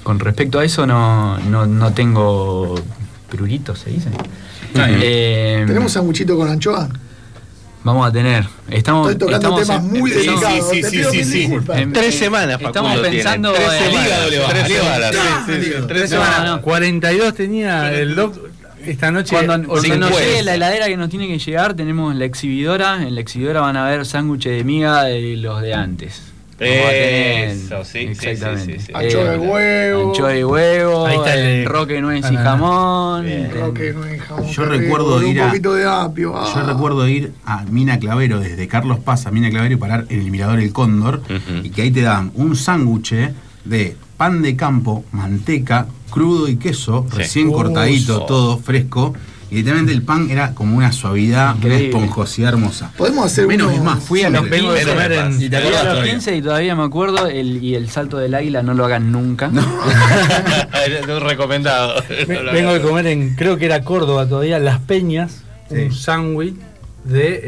Con respecto a eso no, no, no tengo pruritos, se dice. Eh, ¿Tenemos sanguchito con anchoa? Vamos a tener. Estamos, Estoy tocando estamos temas en- muy delicados. sí, sí, sí, en- Tres eh, semanas, Estamos pensando tiene. Tres en- semanas, tres semanas, tres semanas. no. 42 tenía el doc esta noche. Cuando, cuando nos llegue la heladera que nos tiene que llegar, tenemos la exhibidora. En la exhibidora van a ver sándwiches de miga de los de antes. Eso, sí, sí, sí, de Eh, huevo. Anchoa de huevo, Ahí está el roque nuez y jamón. Bien. Roque, nuez, jamón, Yo recuerdo ir un a- poquito de apio. ah. Yo recuerdo ir a Mina Clavero, desde Carlos Paz a Mina Clavero y parar en el Mirador El Cóndor, y que ahí te dan un sándwich de pan de campo, manteca, crudo y queso, Sí. recién cortadito, todo fresco, y literalmente el pan era como una suavidad, una Increíble. esponjosidad hermosa. Podemos hacer Menos uno- es más. Fui a los siempre. vengo de 15, comer en- Y te fui a acordás los todavía. 15 y todavía me acuerdo el, y el salto del águila no lo hagan nunca. Un recomendado. Ve- Vengo de comer en, creo que era Córdoba todavía, Las Peñas, un sándwich de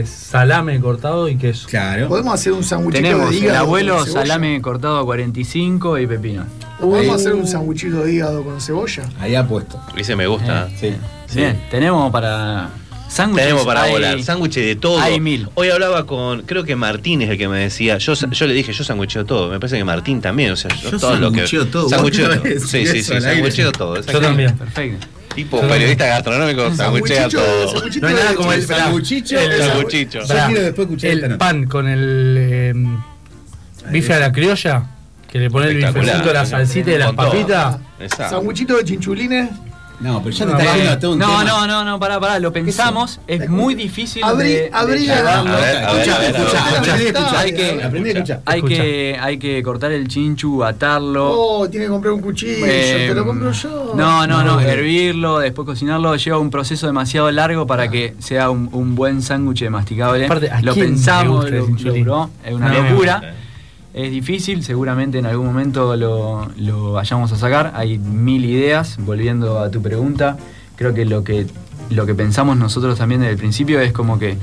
eh, salame cortado y queso. Claro. Podemos hacer un sándwichito Tenemos de el hígado. abuelo con cebolla? salame cortado a 45 y pepino. Podemos hacer un sándwichito de hígado con cebolla. Ahí ha puesto. Ese me gusta. Sí. Bien, tenemos para sándwiches. Tenemos para hay- volar, sándwiches de todo. hay mil. Hoy hablaba con, creo que Martín es el que me decía, yo, yo le dije, yo sanguicheo todo. Me parece que Martín también, o sea, yo, Yo todo lo que. sangucheo todo, Sí, sí, sí, sangucheo todo. Yo también. Perfecto. Tipo periodista gastronómico, sanguchea todo. No hay nada como el, sanguchicho, el- sanguchicho. El pan con el eh, bife a la criolla, que le pone el bifecito, la salsita y las papitas. Sanguchito de chinchulines. No, pero ya te No, está yendo todo un No, tema. no, no, no, pará, pará, lo pensamos, es muy difícil Abrí- abrí la-. Escuchá, aprendí a escuchar. Hay que- aprendí a escuchar. Hay que, hay que cortar el chinchu, atarlo. Oh, tiene que comprar un cuchillo. Eh, te lo compro yo. No, no, no, No, eh. hervirlo, después cocinarlo, lleva un proceso demasiado largo para que sea un, un buen sándwich masticable. Aparte, ¿a lo probó, es una locura. Es difícil, seguramente en algún momento lo, lo vayamos a sacar. Hay mil ideas. Volviendo a tu pregunta, creo que lo que, lo que pensamos nosotros también desde el principio es como que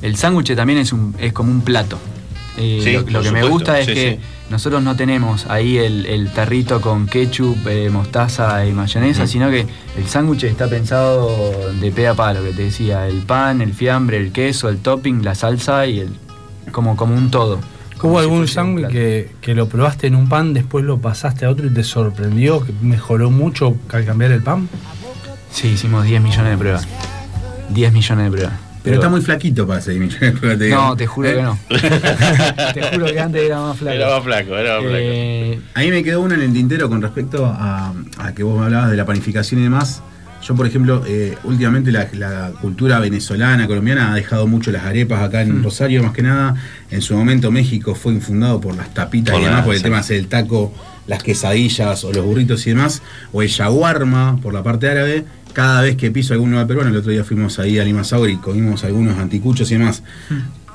el sándwich también es, un, es como un plato. Eh, Sí, lo, que me gusta es sí, que sí. nosotros no tenemos ahí el, el tarrito con ketchup, eh, mostaza y mayonesa, sino que el sándwich está pensado de pe a pa, lo que te decía, el pan, el fiambre, el queso, el topping, la salsa y el como, como un todo. ¿Hubo algún sándwich que, que lo probaste en un pan, después lo pasaste a otro y te sorprendió, que mejoró mucho al cambiar el pan? Sí, hicimos 10 millones de pruebas. 10 millones de pruebas. Pero está muy flaquito para ser millones de te digo. No, te juro que no. te juro que antes era más flaco. Era más flaco, era más flaco. Eh, A mí me quedó una en el tintero con respecto a, a que vos me hablabas de la panificación y demás. Yo, por ejemplo, eh, últimamente la, la cultura venezolana, colombiana ha dejado mucho las arepas acá en Mm. Rosario, más que nada. En su momento México fue infundado por las tapitas Por y demás, por el sí. tema del taco, las quesadillas o los burritos y demás. O el yaguarma por la parte árabe. Cada vez que piso algún nuevo peruano, el otro día fuimos ahí a Limasaur y comimos algunos anticuchos y demás.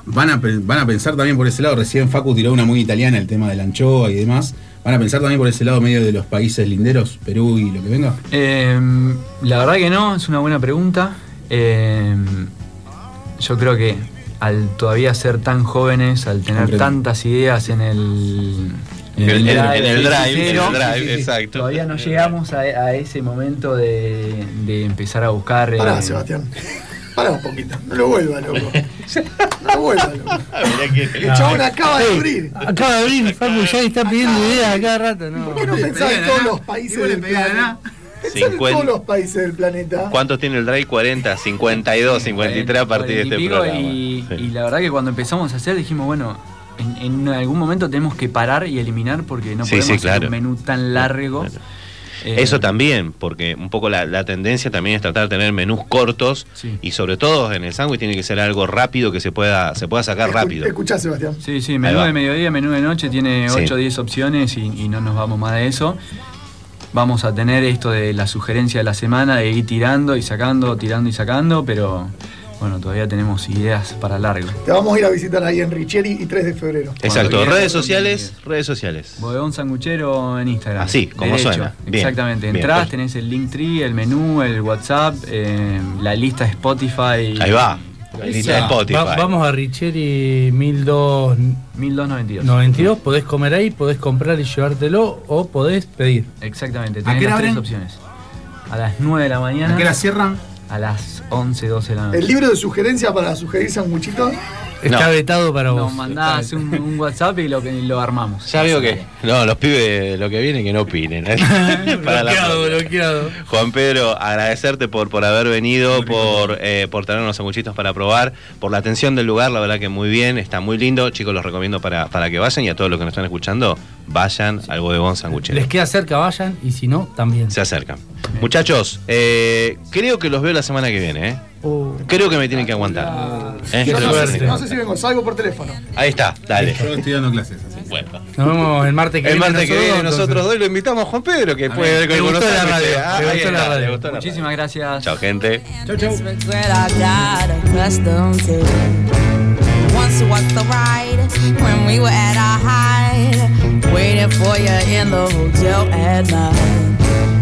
Van a, van a pensar también por ese lado, recién Facu tiró una muy italiana, el tema de la anchoa y demás. Van a pensar también por ese lado medio de los países linderos, Perú y lo que venga. eh, la verdad que no, es una buena pregunta. Eh, yo creo que al todavía ser tan jóvenes, al tener tantas ideas en el, En el- drive, el exacto. Todavía no llegamos a, a ese momento de, de empezar a buscar. Pará, eh, Sebastián. Pará un poquito. No lo vuelva, loco. No lo vuelva, loco. El chabón acaba de abrir. Acaba de abrir, Facu ya está pidiendo ideas a cada rato. No. ¿Por qué no pensás en todos los países del planeta? En 50. todos los países del planeta. ¿Cuántos tiene el drive? 40, 52, 53 a partir de este programa. Y, y la verdad que cuando empezamos a hacer dijimos, bueno, en, en algún momento tenemos que parar y eliminar porque no Sí, podemos sí, hacer un menú tan largo. Eh, Eso también, porque un poco la, la tendencia también es tratar de tener menús cortos y sobre todo en el sándwich tiene que ser algo rápido que se pueda, se pueda sacar rápido. Escuchá, Sebastián. Sí, sí, menú de mediodía, menú de noche, tiene Sí. 8 o 10 opciones y, y no nos vamos más de eso. Vamos a tener esto de la sugerencia de la semana, de ir tirando y sacando, tirando y sacando, pero bueno, todavía tenemos ideas para largo. Te vamos a ir a visitar ahí en Richieri y 3 de febrero. Exacto, redes sociales, redes sociales. Bodegón Sanguchero en Instagram. Así, como Derecho. suena. Bien, Exactamente. bien, Entrás, pues. tenés el Linktree, el menú, el WhatsApp, eh, la lista de Spotify. Ahí va. La lista de Spotify. Va- vamos a Richeri 1292. 1292. podés comer ahí, podés comprar y llevártelo o podés pedir. Exactamente, ¿A tenés qué hora las tres abren? opciones. A las 9 de la mañana. ¿A qué hora cierran? A las 11, 12 de la noche. El libro de sugerencias para sugerir sanguchitos. Está vetado para Nos vos. mandás un, un WhatsApp y lo, que- lo armamos. Ya veo que. No, los pibes lo que viene que no opinen. Para bloqueado, bloqueado. Juan Pedro, agradecerte por, por haber venido, por, eh, por tener unos sanguchitos para probar, por la atención del lugar, la verdad que muy bien, está muy lindo. Chicos, los recomiendo para, para que vayan y a todos los que nos están escuchando, vayan al bodegón sanguchero. Les queda cerca, vayan y si no, también. Se acercan. Muchachos, eh, creo que los veo la semana que viene, ¿eh? Uh, Creo que me tienen que aguantar. ¿Eh? Yo no, me sé, no sé si vengo, salgo por teléfono. Ahí está, dale. Yo estoy dando clases. así. Bueno. Nos vemos el martes que El viene. martes que viene entonces. nosotros dos lo invitamos a Juan Pedro, que puede ver con el gustó la radio, Ah, ahí gustó la radio. gustó la radio. Muchísimas gracias. Chao, gente. Chau, chau.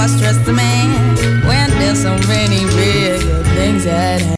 I stress the man when there's so many real good things that happen.